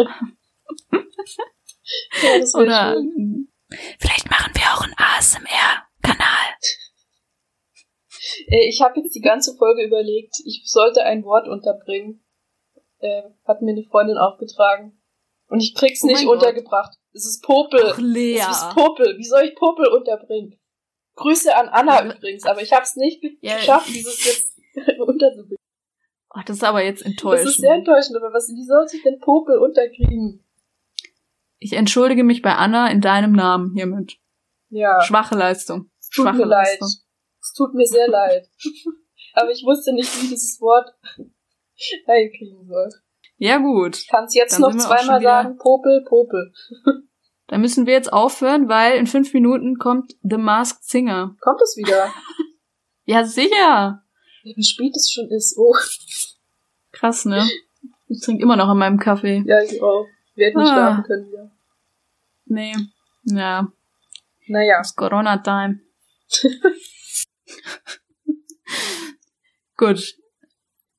ja, das *laughs* Oder
schön. vielleicht machen wir auch einen ASMR-Kanal.
Ich habe jetzt die ganze Folge überlegt, ich sollte ein Wort unterbringen. Äh, hat mir eine Freundin aufgetragen. Und ich krieg's oh nicht untergebracht. Gott. Es ist Popel.
Ach, Lea.
Es ist Popel. Wie soll ich Popel unterbringen? Grüße an Anna übrigens, aber ich habe es nicht ja, geschafft, dieses jetzt *laughs* unterzubringen.
Ach, das ist aber jetzt enttäuschend.
Das ist sehr enttäuschend, aber was, wie soll sich denn Popel unterkriegen?
Ich entschuldige mich bei Anna in deinem Namen hiermit.
Ja.
Schwache Leistung.
Tut
Schwache
mir leid. Es tut mir sehr leid. *laughs* aber ich wusste nicht, wie dieses Wort *laughs* reinkriegen soll.
Ja, gut.
Ich kann es jetzt Dann noch zweimal sagen. Popel, Popel. *laughs*
Da müssen wir jetzt aufhören, weil in fünf Minuten kommt The Masked Singer.
Kommt es wieder? *laughs*
ja, sicher.
Wie spät es schon ist. Oh.
Krass, ne? Ich trinke immer noch an meinem Kaffee.
Ja, ich auch. Ich werde nicht ah. schlafen können wieder.
Nee. Ja.
Naja.
Es ist Corona-Time. Gut.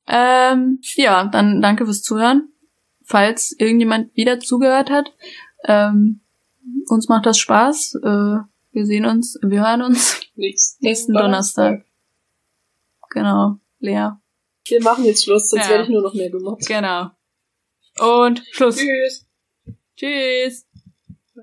Ähm, ja, dann danke fürs Zuhören. Falls irgendjemand wieder zugehört hat. Ähm, uns macht das Spaß. Äh, wir sehen uns, wir hören uns *laughs*
nächsten,
nächsten Donnerstag. Donnerstag. Genau, Lea.
Wir machen jetzt Schluss, sonst ja. werde ich nur noch mehr gemacht.
Genau. Und Schluss.
Tschüss.
Tschüss.